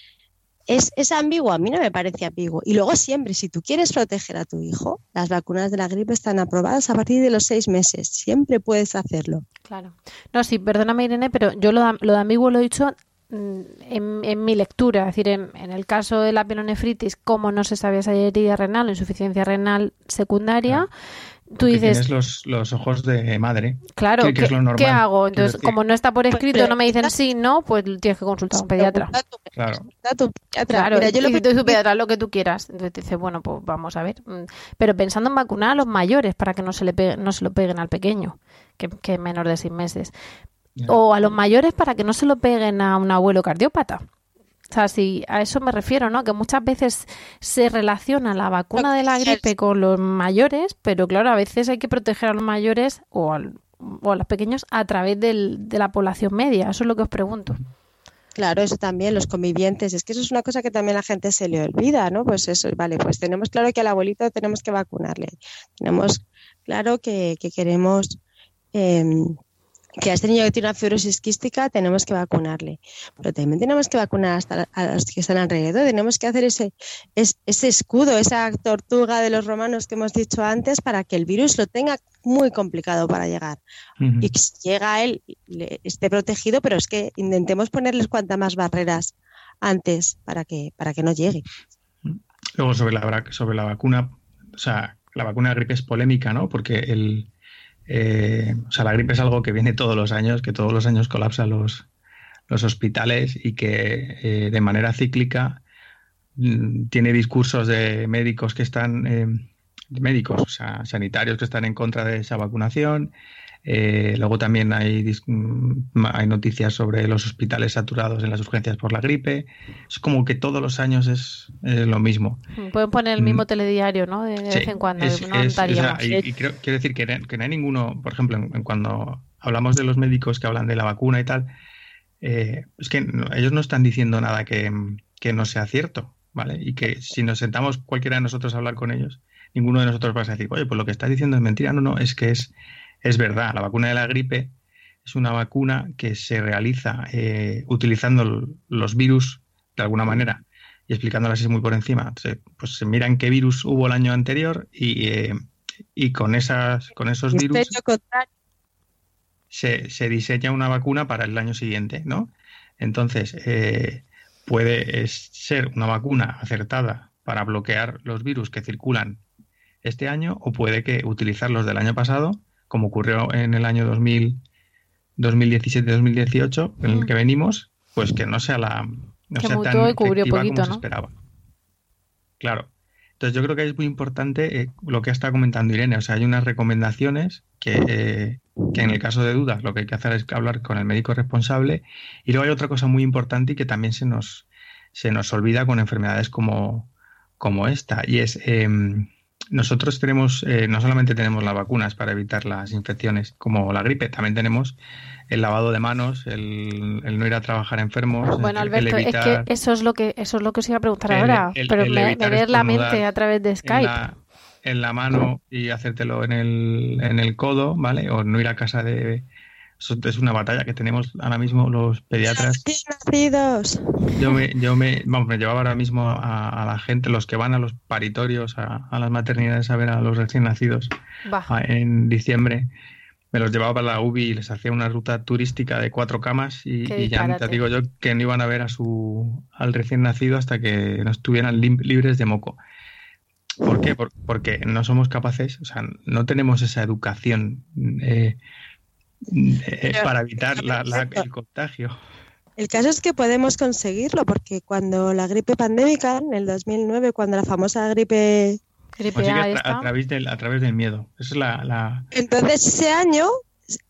es, es, ambiguo, a mí no me parece ambiguo. Y luego siempre, si tú quieres proteger a tu hijo, las vacunas de la gripe están aprobadas a partir de los seis meses. Siempre puedes hacerlo. Claro. No, sí, perdóname Irene, pero yo lo, lo de ambiguo lo he dicho mm, en, en, mi lectura, es decir, en, el caso de la pielonefritis, como no se sabía esa herida renal o insuficiencia renal secundaria, Tú dices. Tienes los, los, ojos de madre. Claro, ¿qué, hago? Entonces, como no está por escrito, no me dicen sí, no, pues tienes que consultar a un pediatra. Claro. Claro, Mira, yo lo que tú pediatra lo que tú quieras. Entonces te dice, bueno, pues vamos a ver. Mm, pero pensando en vacunar a los mayores para que no se, le pegue, no se lo peguen al pequeño, que, que es menor de seis meses. O a los mayores para que no se lo peguen a un abuelo cardiópata. O sea, sí, a eso me refiero, ¿no? Que muchas veces se relaciona la vacuna de la gripe con los mayores, pero claro, a veces hay que proteger a los mayores o, a los pequeños a través del, de la población media. Eso es lo que os pregunto. Claro, eso también, los convivientes. Es que eso es una cosa que también la gente se le olvida, ¿no? Pues eso, vale, pues tenemos claro que al abuelito tenemos que vacunarle. Tenemos claro que, queremos em, que a este niño que tiene una fibrosis quística tenemos que vacunarle, pero también tenemos que vacunar hasta a los que están alrededor, tenemos que hacer ese, ese escudo, esa tortuga de los romanos que hemos dicho antes para que el virus lo tenga muy complicado para llegar y que si llega a él esté protegido, pero es que intentemos ponerles cuantas más barreras antes para que, para que no llegue. Luego sobre la, sobre la vacuna, o sea, la vacuna de gripe es polémica, ¿no? Porque el, eh, o sea, la gripe es algo que viene todos los años, que todos los años colapsa los, los hospitales y que eh, de manera cíclica mm, tiene discursos de médicos que están, eh, médicos, o sea, sanitarios que están en contra de esa vacunación, eh, luego también hay, mm, hay noticias sobre los hospitales saturados en las urgencias por la gripe. Es como que todos los años es, lo mismo. Mm, pueden poner el mismo mm. telediario, ¿no? De, vez en cuando. y, quiero decir que, no hay ninguno, por ejemplo, cuando hablamos de los médicos que hablan de la vacuna y tal, eh, es que ellos no están diciendo nada que, que no sea cierto, ¿vale? Y que si nos sentamos cualquiera de nosotros a hablar con ellos, ninguno de nosotros va a decir, oye, pues lo que está diciendo es mentira. No, no, es que es es verdad, la vacuna de la gripe es una vacuna que se realiza eh, utilizando los virus de alguna manera y explicándola así muy por encima. pues se miran qué virus hubo el año anterior y, eh, con, esas, con esos virus se, se, diseña una vacuna para el año siguiente, ¿no? Entonces, eh, puede ser una vacuna acertada para bloquear los virus que circulan este año o puede que utilizar los del año pasado, como ocurrió en el año 2017-2018, en el que venimos, pues que no sea la no sea tan efectiva como se esperaba. Claro. Entonces yo creo que es muy importante eh, lo que ha estado comentando Irene. O sea, hay unas recomendaciones que, eh, que, en el caso de dudas lo que hay que hacer es hablar con el médico responsable. Y luego hay otra cosa muy importante y que también se nos, se nos olvida con enfermedades como, como esta. Y es, em, nosotros tenemos, eh, no solamente tenemos las vacunas para evitar las infecciones como la gripe, también tenemos el lavado de manos, el, no ir a trabajar enfermos. Bueno, Alberto, es que eso es lo que eso es lo que os iba a preguntar ahora, pero me, me la mente a través de Skype. En la, mano y hacértelo en el, en el codo, ¿vale? O no ir a casa de... Es una batalla que tenemos ahora mismo los pediatras. nacidos. Yo me, yo me, vamos, me llevaba ahora mismo a, la gente, los que van a los paritorios, a, las maternidades a ver a los recién nacidos en diciembre me los llevaba para la UBI y les hacía una ruta turística de cuatro camas y, ya te digo yo que no iban a ver a su al recién nacido hasta que no estuvieran libres de moco. ¿Por qué? porque no somos capaces, o sea, no tenemos esa educación eh, eh, para evitar el contagio. El caso es que podemos conseguirlo porque cuando la gripe pandémica, en el 2009, cuando la famosa gripe pues a, través del, a través del miedo. es la, Entonces ese año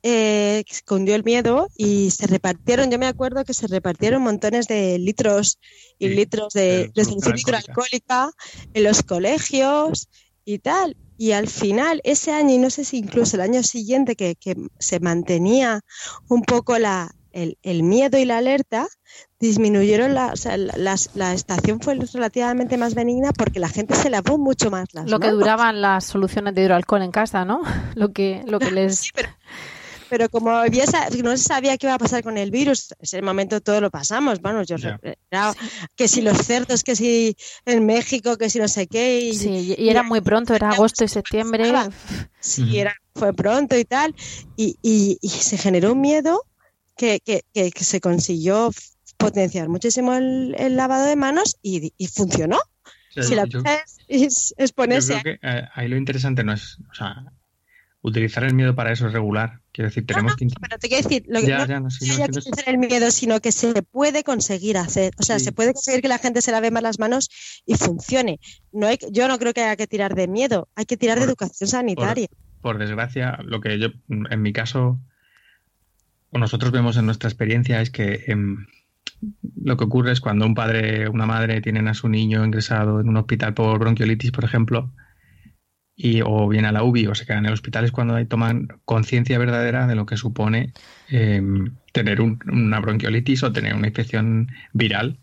eh, escondió el miedo y se repartieron, yo me acuerdo que se repartieron montones de litros y litros de, de alcohólica en los colegios y tal. Y al final, ese año, y no sé si incluso el año siguiente, que, que se mantenía un poco la, el, el, miedo y la alerta, disminuyeron la, o sea, la, la, estación fue relativamente más benigna porque la gente se lavó mucho más las Lo que duraban las soluciones de hidroalcohol en casa, ¿no? Lo que, lo que les... pero, como había, no se sabía qué iba a pasar con el virus, en ese momento todo lo pasamos, bueno, yo que si los cerdos, que si en México, que si no sé qué. Y, sí, y era muy pronto, era agosto y septiembre. Sí, era, fue pronto y tal, y, y, y se generó un miedo que, que, que, se consiguió potenciar muchísimo el, lavado de manos y, funcionó. si la es, es, ponerse. creo que eh, ahí lo interesante no es, o sea, utilizar el miedo para eso es regular. Quiero decir, tenemos que. Pero te quiero decir, lo que no, no, utilizar el miedo, sino que se puede conseguir hacer. O sea, se puede conseguir que la gente se lave más las manos y funcione. No hay, yo no creo que haya que tirar de miedo, hay que tirar de educación sanitaria. Por, desgracia, lo que yo, en mi caso, o nosotros vemos en nuestra experiencia es que. Em, lo que ocurre es cuando un padre o una madre tienen a su niño ingresado en un hospital por bronquiolitis, por ejemplo, y, o viene a la UBI o se quedan en el hospital, es cuando toman conciencia verdadera de lo que supone em, tener una bronquiolitis o tener una infección viral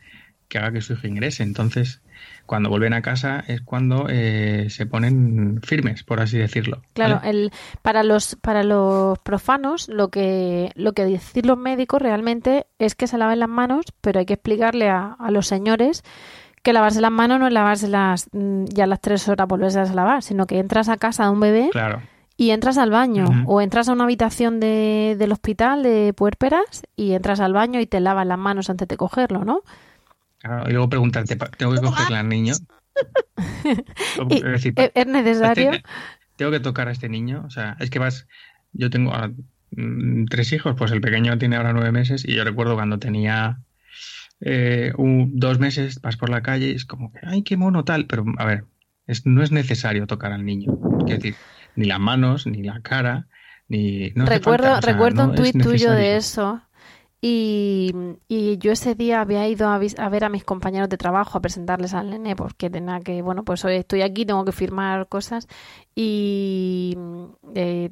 que haga que su hijo ingrese. Entonces, cuando vuelven a casa es cuando eh, se ponen firmes, por así decirlo. Claro, el, para los para los profanos lo que lo que dicen los médicos realmente es que se laven las manos, pero hay que explicarle a, los señores que lavarse las manos no es lavarse las mm, ya las tres horas volverse a lavar, sino que entras a casa de un bebé y entras al baño o entras a una habitación de, del hospital de puérperas y entras al baño y te lavas las manos antes de cogerlo, ¿no? y luego preguntarte, ¿tengo que cogerle al niño? ¿Es necesario? ¿Tengo que tocar a este niño? O sea, es que vas... Yo tengo mm, tres hijos, pues el pequeño tiene ahora nueve meses y yo recuerdo cuando tenía eh, dos meses, vas por la calle y es como que, ay, qué mono tal, pero a ver, es, no es necesario tocar al niño. Quiero decir, ni las manos, ni la cara, ni... recuerdo recuerdo un tuit tuyo de eso y, yo ese día había ido a, ver a mis compañeros de trabajo a presentarles al nene porque tenía que, bueno, pues hoy estoy aquí, tengo que firmar cosas y, eh,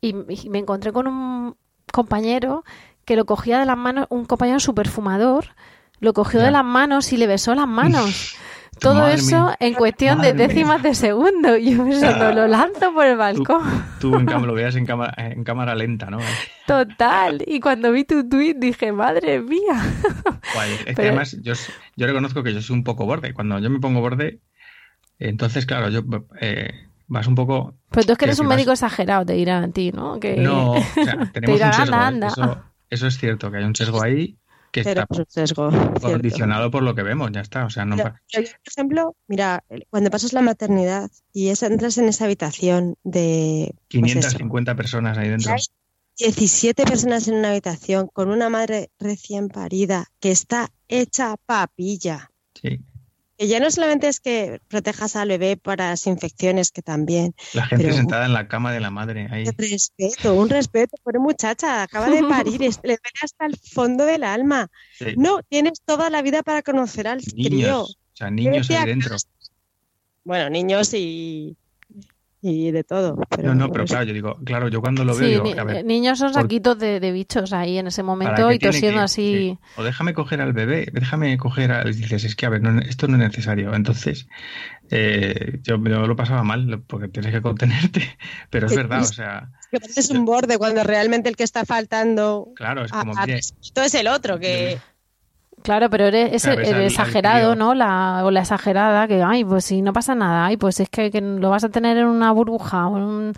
y, me encontré con un compañero que lo cogía de las manos, un compañero super fumador, lo cogió de las manos y le besó las manos. Todo eso en cuestión de décimas de segundo. Yo pensando, lo lanzo por el balcón. Tú, en cambio lo veas en cámara, en cámara lenta, ¿no? Total. Y cuando vi tu tweet dije, madre mía. es que además yo, yo reconozco que yo soy un poco borde. Cuando yo me pongo borde, entonces, claro, yo eh, vas un poco. Pero tú es que eres un médico exagerado, te dirán a ti, ¿no? Que... No, o sea, tenemos un sesgo. ¿eh? Eso, eso, es cierto, que hay un sesgo ahí que está es un sesgo. cierto. condicionado por lo que vemos, ya está. O sea, no Pero- pa- pero yo, por ejemplo, mira, cuando pasas la maternidad y es- entras en esa habitación de pues eso, 550 personas ahí dentro. hay 17 personas en una habitación con una madre recién parida que está hecha papilla. Sí. Que ya no solamente es que protejas al bebé para las infecciones, que también. La gente Pero- sentada en la cama de la madre ahí. Un respeto, un respeto. Pobre muchacha, acaba de parir, es- le duele hasta el fondo del alma. Sí. No, tienes toda la vida para conocer al crío. Niños, o sea, niños ahí dentro. Bueno, niños y, y de todo. Pero, No, no, pero claro, yo digo, claro, yo cuando lo veo, Sí, digo, a ver, niños son saquitos de, de bichos ahí en ese ¿para momento y tosiendo que- así. sí. O déjame coger al bebé, déjame coger al... Dices, es que, a ver, no- esto no es necesario. Entonces, eh, yo, yo lo pasaba mal, porque tienes que contenerte. Pero es verdad, o es- sea, que pareces un borde cuando realmente el que está faltando claro, es como, a mire, respeto es el otro, que Claro, pero eres es Claro, el, exagerado. ¿no? La, o la exagerada que, ay, pues si no pasa nada, ay, pues es que, que lo vas a tener en una burbuja, o en un-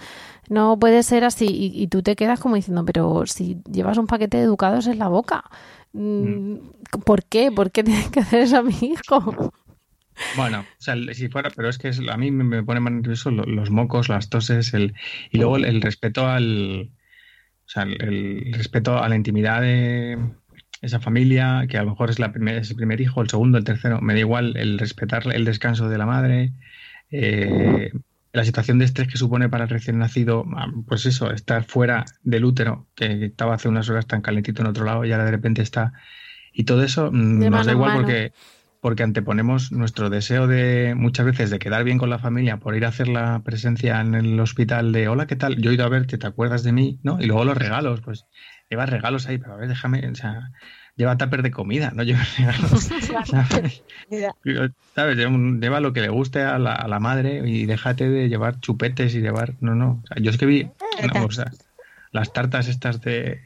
no puede ser así. Y, y tú te quedas como diciendo, pero si llevas un paquete de educados en la boca, mm, ¿por qué? ¿Por qué tienes que hacer eso a mi hijo? Bueno, o sea, si fuera, pero es que es- a mí me, pone más nervioso lo- los mocos, las toses, el, y luego el, el respeto al, o sea, el, el respeto a la intimidad de esa familia, que a lo mejor es la primer, es el primer hijo, el segundo, el tercero, me da igual el respetar el descanso de la madre, eh, la situación de estrés que supone para el recién nacido, ah, pues eso, estar fuera del útero, que estaba hace unas horas tan calentito en otro lado y ahora de repente está, y todo eso mm, De nos da igual mano. porque porque anteponemos nuestro deseo de muchas veces de quedar bien con la familia por ir a hacer la presencia en el hospital de hola, ¿qué tal? Yo he ido a verte, ¿te acuerdas de mí? ¿No? Y luego los regalos, pues llevas regalos ahí, pero a ver, déjame, o sea, lleva tupper de comida, no llevas regalos. ¿sabes? Lleva, lleva lo que le guste a la, a la madre y déjate de llevar chupetes y llevar, no, no. O sea, yo es que vi no, o sea, las tartas estas de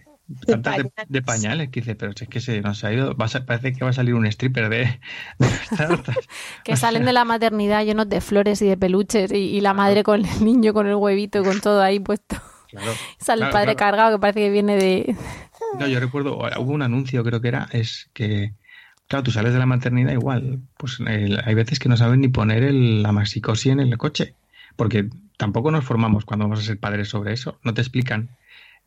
tartas de, pañales. de pañales que dice, pero si es que se nos ha ido, va a parece que va a salir un stripper de, de las tartas. Que salen de la maternidad llenos de flores y de peluches y, y la madre con el niño, con el huevito y con todo ahí puesto. Claro. Sale el Claro, padre claro. cargado que parece que viene de... No, yo recuerdo, hubo un anuncio, creo que era, es que, claro, tú sales de la maternidad igual, pues el- hay veces que no saben ni poner el, la maxicosi en el coche, porque tampoco nos formamos cuando vamos a ser padres sobre eso, no te explican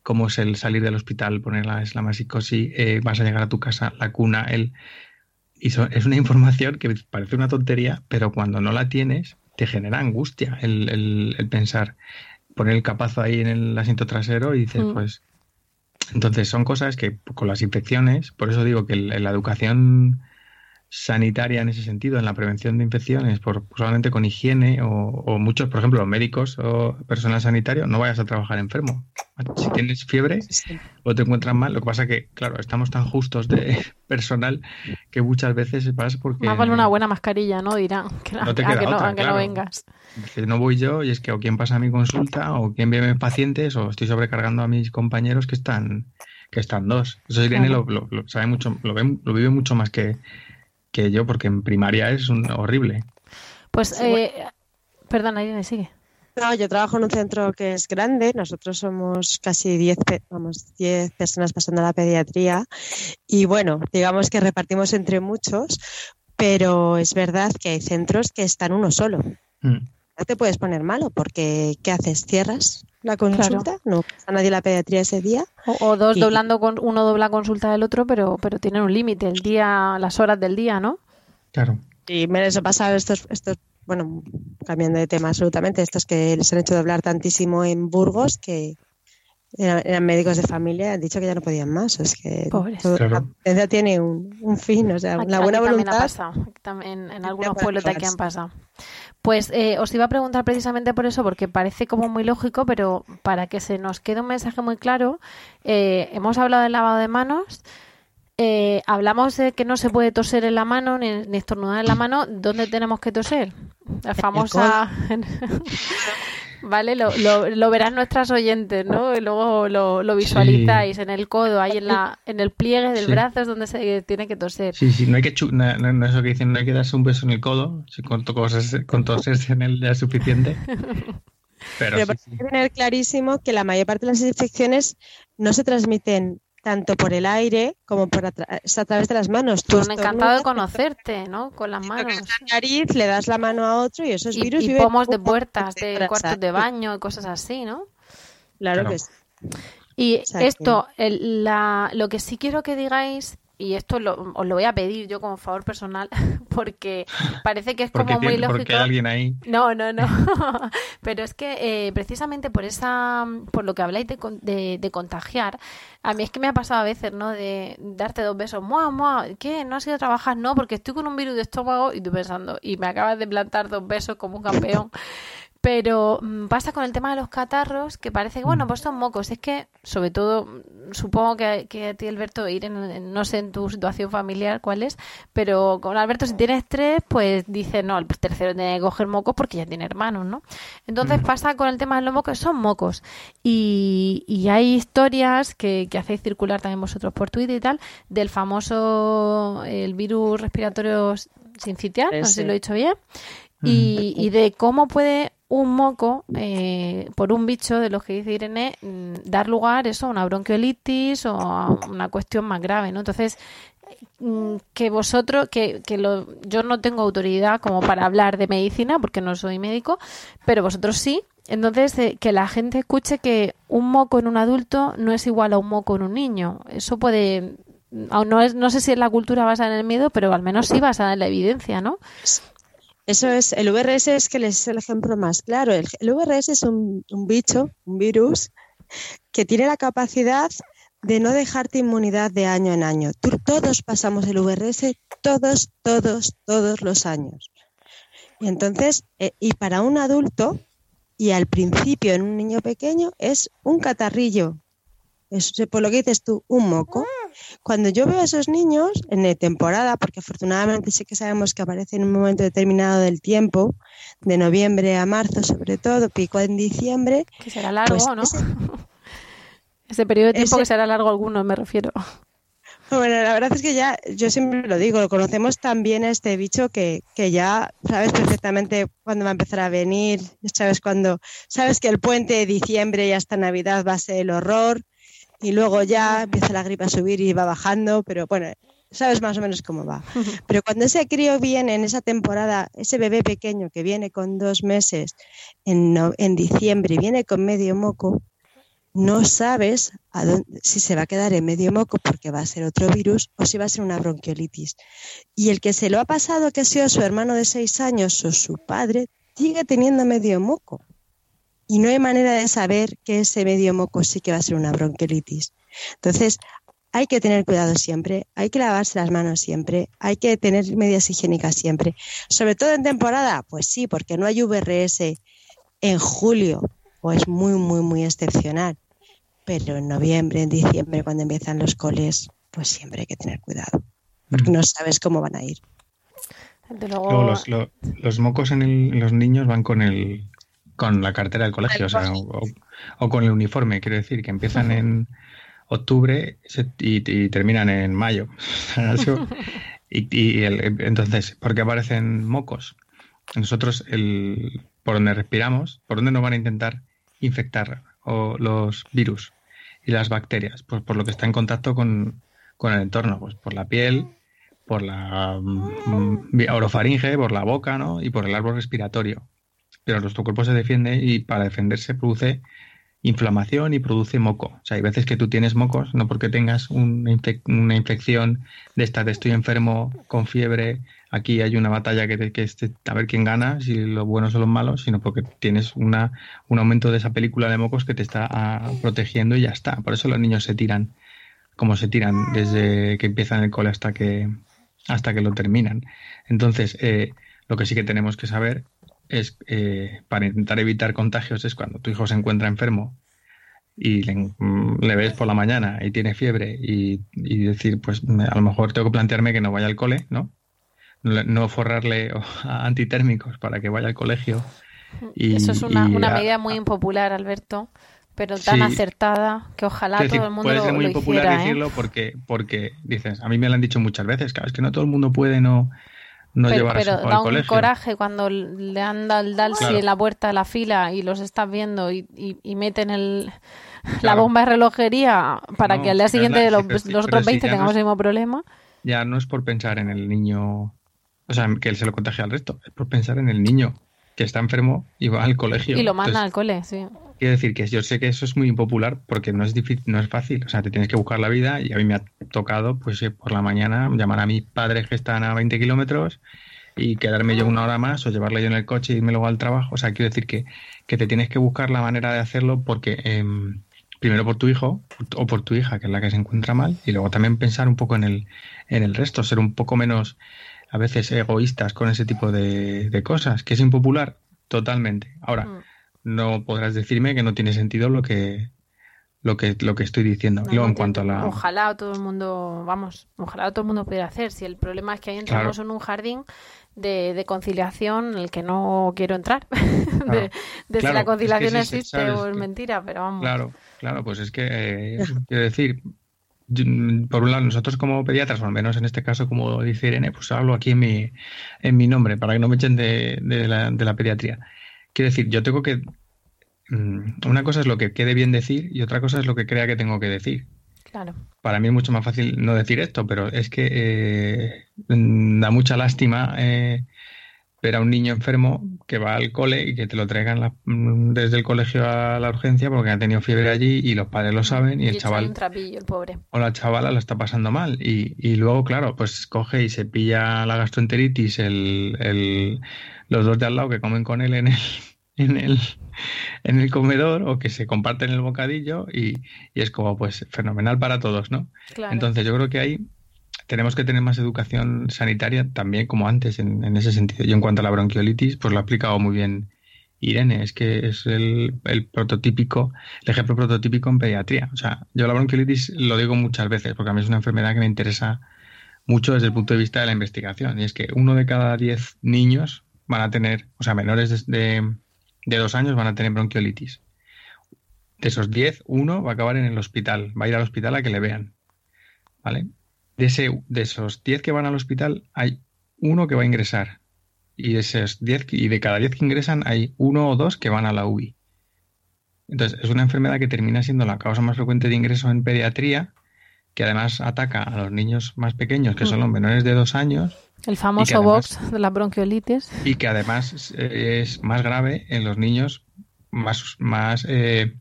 cómo es el salir del hospital, poner la, es la maxicosi, eh, vas a llegar a tu casa, la cuna, el... Y so- es una información que parece una tontería, pero cuando no la tienes, te genera angustia el, el- el pensar, poner el capazo ahí en el asiento trasero y dices, Mm. pues entonces son cosas que con las infecciones, por eso digo que la educación sanitaria en ese sentido, en la prevención de infecciones, por, solamente con higiene o, o muchos, por ejemplo, médicos o personal sanitario, no vayas a trabajar enfermo. Si tienes fiebre o te encuentras mal, lo que pasa que, claro, estamos tan justos de personal que muchas veces pasa porque Más vale una buena mascarilla, ¿no? Dirán. Que No te a queda que no, otra, a que no claro. vengas. no voy yo y es que o quién pasa a mi consulta o quién ve a mis pacientes o estoy sobrecargando a mis compañeros que están que están dos. Eso Irene Claro. lo, lo- lo sabe mucho, lo, ve- lo vive mucho más que, que yo porque en primaria es un, horrible. Pues, eh, perdona, Irene, sigue. No, yo trabajo en un centro que es grande, nosotros somos casi 10, pe- vamos, 10 personas pasando a la pediatría y bueno, digamos que repartimos entre muchos, pero es verdad que hay centros que están uno solo. Mm. No te puedes poner malo porque ¿qué haces? ¿Cierras la consulta? ¿No pasa nadie la pediatría ese día? O, o dos Y- doblando con uno dobla consulta del otro, pero pero tienen un límite, el día, las horas del día, ¿no? Claro. Y me les ha pasado estos, estos, bueno, cambiando de tema absolutamente, estos que les han hecho doblar tantísimo en Burgos que eran, eran médicos de familia, han dicho que ya no podían más. Es que todo- Claro. la potencia tiene un, un fin, o sea, Aquí- la buena aquí también ha voluntad. pasado, también en algunos pueblos de aquí han pasado. Pues eh, os iba a preguntar precisamente por eso, porque parece como muy lógico, pero para que se nos quede un mensaje muy claro, eh, hemos hablado del lavado de manos, eh, hablamos de que no se puede toser en la mano ni, ni estornudar en la mano. ¿Dónde tenemos que toser? La famosa. Vale, lo, lo, lo verán nuestras oyentes, ¿no? Y luego lo, lo visualizáis en el codo, ahí en, la, en el pliegue del Sí. brazo es donde se tiene que toser. Sí, sí, no hay que chu- no, no- no eso que dicen, no hay que darse un beso en el codo, si con, to- cosas- con toserse en él ya es suficiente. Pero Pero sí, hay sí. que tener clarísimo que la mayor parte de las infecciones no se transmiten tanto por el aire como por a, a través de las manos. Tú encantado de conocerte, ¿no? Con las manos. La nariz, le das la mano a otro y esos virus y pomos de puertas, de cuartos de baño y cosas así, ¿no? Claro, que sí. Y esto, el, la, lo que sí quiero que digáis y esto lo, os lo voy a pedir yo como favor personal, porque parece que es como muy lógico. Porque hay alguien ahí. No, no, no. Pero es que eh, precisamente por esa, por lo que habláis de, de, contagiar, a mí es que me ha pasado a veces, ¿no? De darte dos besos, ¡mua, mua! ¿Qué? ¿No has ido a trabajar? No, porque estoy con un virus de estómago y tú pensando, y me acabas de plantar dos besos como un campeón. Pero mm, pasa con el tema de los catarros, que parece que, bueno, mm. pues son mocos. Es que, sobre todo, mm, supongo que, que a ti, Alberto, ir en, no sé en tu situación familiar cuál es, pero con Alberto, si tienes tres, pues dice, no, el tercero tiene que coger mocos porque ya tiene hermanos, ¿no? Entonces pasa con el tema de los mocos, son mocos. Y, y hay historias que, que hacéis circular también vosotros por Twitter y tal, del famoso, el virus respiratorio sincitial, no sé si lo he dicho bien, y, y de cómo puede un moco eh, por un bicho de los que dice Irene mm, dar lugar eso a una bronquiolitis o a una cuestión más grave, ¿no? Entonces mm, que vosotros, que, que lo, yo no tengo autoridad como para hablar de medicina porque no soy médico, pero vosotros sí. Entonces, eh, que la gente escuche que un moco en un adulto no es igual a un moco en un niño. Eso puede, no, es, no sé si es la cultura basada en el miedo, pero al menos sí basada en la evidencia, ¿no? Eso es, el VRS es que es el ejemplo más claro. El, VRS es un, bicho, un virus, que tiene la capacidad de no dejarte inmunidad de año en año. todos pasamos el VRS, todos, todos, todos los años. Y entonces, eh, y para un adulto, y al principio en un niño pequeño, es un catarrillo. Es por lo que dices tú, un moco. Cuando yo veo a esos niños en temporada, porque afortunadamente sí que sabemos que aparecen en un momento determinado del tiempo, de noviembre a marzo sobre todo, pico en diciembre. Que será largo, pues ¿no? Ese, periodo de tiempo que será largo alguno, me refiero. Bueno, la verdad es que ya, yo siempre lo digo, lo conocemos tan bien a este bicho que, que ya sabes perfectamente cuándo va a empezar a venir, sabes cuándo, sabes que el puente de diciembre y hasta Navidad va a ser el horror, y luego ya empieza la gripe a subir y va bajando, pero bueno, sabes más o menos cómo va. Pero cuando ese crío viene en esa temporada, ese bebé pequeño que viene con dos meses en, en diciembre y viene con medio moco, no sabes a dónde, si se va a quedar en medio moco porque va a ser otro virus o si va a ser una bronquiolitis. Y el que se lo ha pasado, que ha sido su hermano de seis años o su padre, sigue teniendo medio moco y no hay manera de saber que ese medio moco sí que va a ser una bronquiolitis. Entonces, hay que tener cuidado siempre, hay que lavarse las manos siempre, hay que tener medidas higiénicas siempre. Sobre todo en temporada, pues sí, porque no hay VRS en julio, o es muy, muy, muy excepcional. Pero en noviembre, en diciembre, cuando empiezan los coles, pues siempre hay que tener cuidado, porque no sabes cómo van a ir. Luego, los, mocos en los niños van con el, con la cartera del colegio, o, con el uniforme, quiero decir, que empiezan en octubre y, terminan en mayo. y, entonces, ¿por qué aparecen mocos? Nosotros, el, por donde respiramos, ¿por dónde nos van a intentar infectar o los virus y las bacterias? Pues por lo que está en contacto con, con el entorno, pues por la piel, por la mm, orofaringe, por la boca, ¿no? Y por el árbol respiratorio pero nuestro cuerpo se defiende y para defenderse produce inflamación y produce moco. O sea, hay veces que tú tienes mocos, no porque tengas una, infección de esta de estoy enfermo con fiebre, aquí hay una batalla que, que a ver quién gana, si los buenos o los malos, sino porque tienes una, un aumento de esa película de mocos que te está ah, protegiendo y ya está. Por eso los niños se tiran, como se tiran desde que empiezan el cole hasta que, hasta que lo terminan. Entonces, eh, lo que sí que tenemos que saber es eh, para intentar evitar contagios es cuando tu hijo se encuentra enfermo y mm, le, ves por la mañana y tiene fiebre y, decir, pues a lo mejor tengo que plantearme que no vaya al cole, ¿no? No forrarle antitérmicos para que vaya al colegio. Y, Eso es una, medida muy impopular, Alberto, pero tan acertada que ojalá todo el mundo puede ser muy impopular ¿eh? decirlo porque, porque dices, a mí me lo han dicho muchas veces, claro, es que no todo el mundo puede, no no pero, llevar a su pero hijo da al un colegio. coraje cuando le anda el Dalsi Claro. en la puerta de la fila y los estás viendo y, y, y meten el, la bomba de relojería para No, que al día siguiente los, otros sí, 20 ya no tengamos es- el mismo problema. Ya no es por pensar en el niño, o sea, que él se lo contagie al resto, es por pensar en el niño que está enfermo y va al colegio. Y lo Entonces, al cole, sí. Quiero decir que yo sé que eso es muy impopular porque no es difícil, no es fácil. O sea, te tienes que buscar la vida y a mí me ha tocado, pues eh, por la mañana, llamar a mis padres que están a 20 kilómetros y quedarme yo una hora más o llevarle yo en el coche y irme luego al trabajo. O sea, quiero decir que, que te tienes que buscar la manera de hacerlo porque em, primero por tu hijo o por tu hija, que es la que se encuentra mal, y luego también pensar un poco en el, en el resto, ser un poco menos a veces egoístas con ese tipo de, de cosas, que es impopular totalmente. Ahora, Mm. no podrás decirme que no tiene sentido lo que lo que lo que estoy diciendo. Luego en cuanto a la Ojalá todo el mundo, vamos, ojalá todo el mundo pudiera hacer. Si el problema es que ahí entramos en un jardín de, de conciliación en el que no quiero entrar. de, de si Claro, la es que conciliación sí, existe sabes o es que- mentira, pero vamos. Claro, claro, pues es que eh, quiero decir, por un lado, nosotros como pediatras, o al menos en este caso, como dice Irene, pues hablo aquí en mi, en mi nombre, para que no me echen de, de la, de la pediatría. Quiero decir, yo tengo que. mm, Una cosa es lo que quede bien decir y otra cosa es lo que crea que tengo que decir. Claro. Para mí es mucho más fácil no decir esto, pero es que eh, mm, da mucha lástima eh, ver a un niño enfermo que va al cole y que te lo traigan la- mm, desde el colegio a la urgencia porque ha tenido fiebre allí y los padres lo saben y el chaval un trapillo, el pobre. o la chavala la está pasando mal. Y, y luego, claro, pues coge y se pilla la gastroenteritis el, el- los dos de al lado que comen con él en el, en el, en el comedor o que se comparten el bocadillo y, y es como pues fenomenal para todos, ¿no? Claro. Entonces yo creo que ahí tenemos que tener más educación sanitaria también como antes en, en ese sentido. Y en cuanto a la bronquiolitis, pues lo ha explicado muy bien Irene, es que es el, el prototípico, el ejemplo prototípico en pediatría. O sea, yo la bronquiolitis lo digo muchas veces porque a mí es una enfermedad que me interesa mucho desde el punto de vista de la investigación. Y es que uno de cada diez niños van a tener, o sea, menores de, de, de dos años van a tener bronquiolitis. De esos diez, uno va a acabar en el hospital, va a ir al hospital a que le vean. ¿Vale? De, ese, de esos 10 que van al hospital, hay uno que va a ingresar. Y de, esos 10, y de cada 10 que ingresan, hay uno o dos que van a la UBI. Entonces, es una enfermedad que termina siendo la causa más frecuente de ingreso en pediatría, que además ataca a los niños más pequeños, que son los menores de dos años, El famoso además- box de la bronquiolitis. y que además es, es más grave en los niños más, más eh,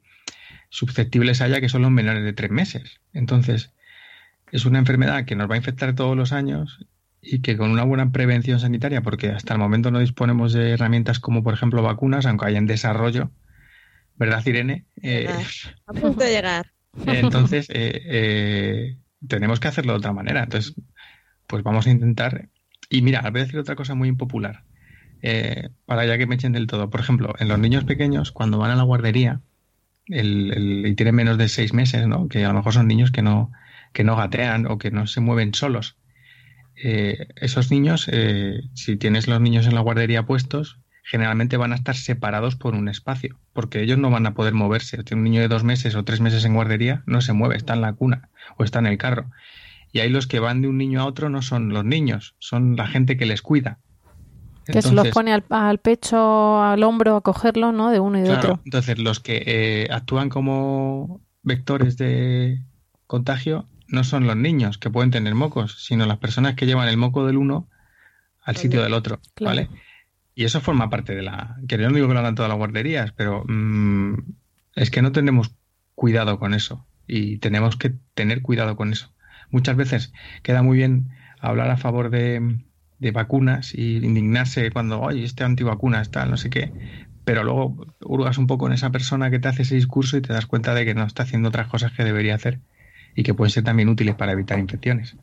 susceptibles a ella, que son los menores de tres meses. Entonces, es una enfermedad que nos va a infectar todos los años y que con una buena prevención sanitaria, porque hasta el momento no disponemos de herramientas como, por ejemplo, vacunas, aunque hay en desarrollo, ¿verdad, Irene? Eh, A punto de llegar. entonces, eh, eh, tenemos que hacerlo de otra manera. Entonces, pues vamos a intentar. Y mira, voy a decir otra cosa muy impopular, eh, para ya que me echen del todo. Por ejemplo, en los niños pequeños, cuando van a la guardería el- el- y tienen menos de seis meses, ¿no? que a lo mejor son niños que no, que no gatean o que no se mueven solos. Eh, esos niños, eh, si tienes los niños en la guardería puestos, generalmente van a estar separados por un espacio, porque ellos no van a poder moverse. Un niño de dos meses o tres meses en guardería no se mueve, está en la cuna o está en el carro. Y ahí los que van de un niño a otro no son los niños, son la gente que les cuida. que se los pone al, al pecho, al hombro, a cogerlo, ¿no? De uno y de Claro, otro. entonces los que eh, actúan como vectores de contagio no son los niños que pueden tener mocos, sino las personas que llevan el moco del uno al sitio del otro, Claro. ¿vale? Y eso forma parte de la... Que yo no digo que lo hagan todas las guarderías, pero mm, es que no tenemos cuidado con eso y tenemos que tener cuidado con eso. Muchas veces queda muy bien hablar a favor de, de vacunas y indignarse cuando, oye, este antivacunas, tal, no sé qué, pero luego hurgas un poco en esa persona que te hace ese discurso y te das cuenta de que no está haciendo otras cosas que debería hacer y que pueden ser también útiles para evitar infecciones.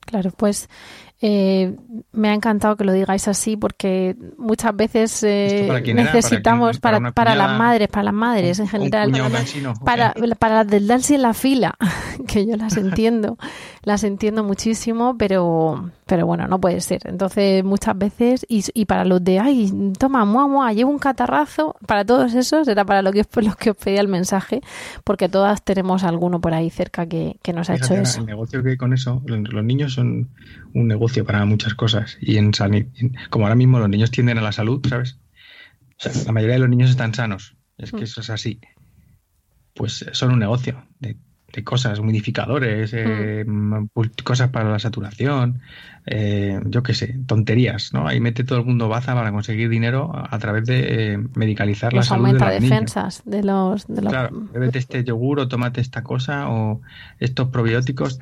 Claro, pues eh, me ha encantado que lo digáis así porque muchas veces eh, ¿Esto para quién era? ¿Para necesitamos? ¿Para para, las madres, para las madres en general, cansino, ¿o para, para las en la fila, que yo las entiendo. las entiendo muchísimo, pero, pero bueno, no puede ser. Entonces, muchas veces, y, y para los de, ay, toma, mua, mua, llevo un catarrazo, para todos esos era para lo que, los que os pedía el mensaje, porque todas tenemos alguno por ahí cerca que, que nos ha hecho eso. El negocio que con eso, los niños son un negocio para muchas cosas, y en como ahora mismo los niños tienden a la salud, ¿sabes? la mayoría de los niños están sanos, es que mm. eso es así. Pues son un negocio de de cosas, humidificadores, eh, mm. cosas para la saturación, eh, yo qué sé, tonterías, ¿no? Ahí mete todo el mundo baza para conseguir dinero a, través de eh, medicalizar la salud aumenta de defensas de los, de los... Claro, bebete este yogur o tomate esta cosa o estos probióticos.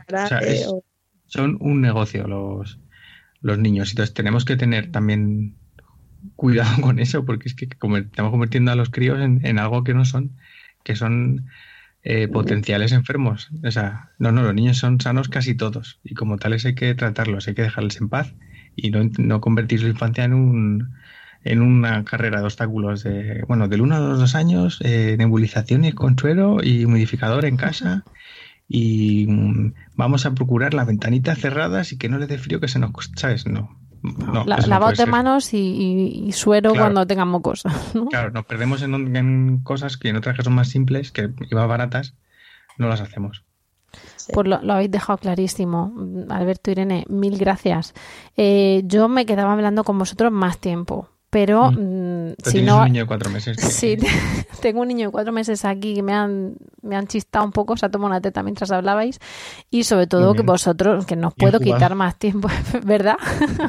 Son un negocio los, los niños. Entonces tenemos que tener también cuidado con eso porque es que estamos convirtiendo a los críos en, en algo que no son, que son eh, potenciales enfermos. O sea, no, no, los niños son sanos casi todos y como tales hay que tratarlos, hay que dejarles en paz y no, no convertir su infancia en un en una carrera de obstáculos de, bueno, del 1 a los 2 años, eh, nebulizaciones con suero y humidificador en casa y mm, vamos a procurar las ventanitas cerradas y que no le dé frío que se nos, ¿sabes? No, no, la, de manos y, suero cuando tengan mocos. Claro, nos perdemos en, cosas que en otras que son más simples, que iba baratas, no las hacemos. Pues lo, habéis dejado clarísimo. Alberto Irene, mil gracias. Eh, yo me quedaba hablando con vosotros más tiempo, pero, mm, si no... un niño de cuatro meses. Sí, tengo un niño de cuatro meses aquí que me han, me han chistado un poco, se ha tomado una teta mientras hablabais y sobre todo que vosotros, que nos puedo quitar más tiempo, ¿verdad?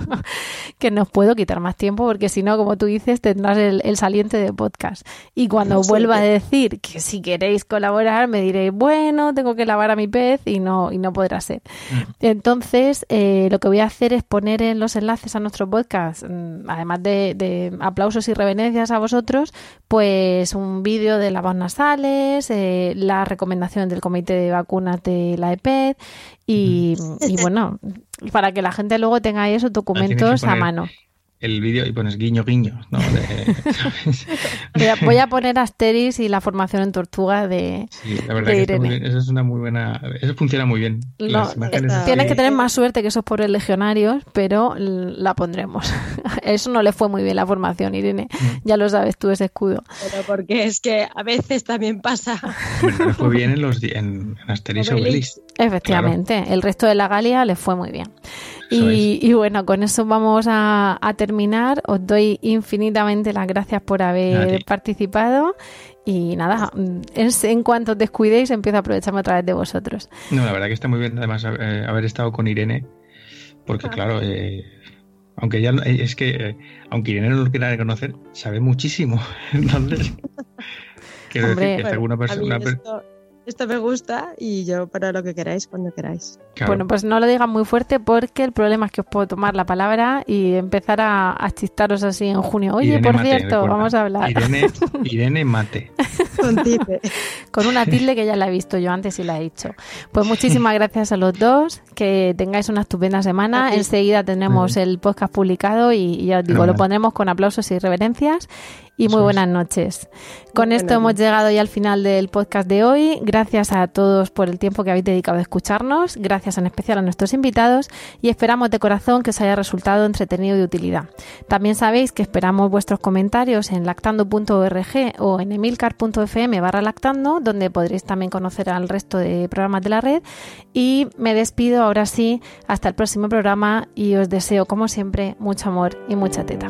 que nos puedo quitar más tiempo porque si no, como tú dices, tendrás el, saliente de podcast. Y cuando vuelva a decir que si queréis colaborar, me diréis, bueno, tengo que lavar a mi pez y no, y no podrá ser. Mm. Entonces, eh, lo que voy a hacer es poner en los enlaces a nuestro podcast, mm, además de aplausos y reverencias a vosotros, pues un vídeo de lavas nasales, eh, las recomendaciones del comité de vacunas de la EPED y, y bueno, para que la gente luego tenga esos documentos a mano el vídeo y pones guiño guiño. ¿no? voy, a, poner Asteris y la formación en tortuga de, sí, la verdad que eso es una muy buena. Eso funciona muy bien. tienes que tener más suerte que esos pobres legionarios, pero la pondremos. Eso no le fue muy bien la formación, Irene. Mm. Ya lo sabes tú, ese escudo. Pero porque es que a veces también pasa. le fue bien en, los, en, Asteris y Obelix. Efectivamente, el resto de la Galia le fue muy bien. Y, bueno, con eso vamos a, terminar. Os doy infinitamente las gracias por haber participado. Y nada, en cuanto os descuidéis, empiezo a aprovecharme otra vez de vosotros. No, la verdad que está muy bien, además, eh, haber estado con Irene, porque ah. claro, eh, aunque ya es que, eh, aunque Irene no lo quiera reconocer, sabe muchísimo. Entonces, quiero decir que alguna persona esto me gusta y yo para lo que queráis, cuando queráis. Bueno, pues no lo digan muy fuerte porque el problema es que os puedo tomar la palabra y empezar a, chistaros así en junio. Oye, por cierto, vamos a hablar. Irene, Mate. Con tilde. Con una tilde que ya la he visto yo antes y la he dicho. Pues muchísimas gracias a los dos, que tengáis una estupenda semana. Enseguida tendremos el podcast publicado y, ya os digo, lo pondremos con aplausos y reverencias y muy buenas noches. Con esto hemos llegado ya al final del podcast de hoy. Gracias a todos por el tiempo que habéis dedicado a escucharnos. Gracias en especial a nuestros invitados y esperamos de corazón que os haya resultado entretenido y de utilidad. También sabéis que esperamos vuestros comentarios en lactando.org o en emilcar.fm barra lactando, donde podréis también conocer al resto de programas de la red. Y me despido ahora sí, hasta el próximo programa y os deseo como siempre mucho amor y mucha teta.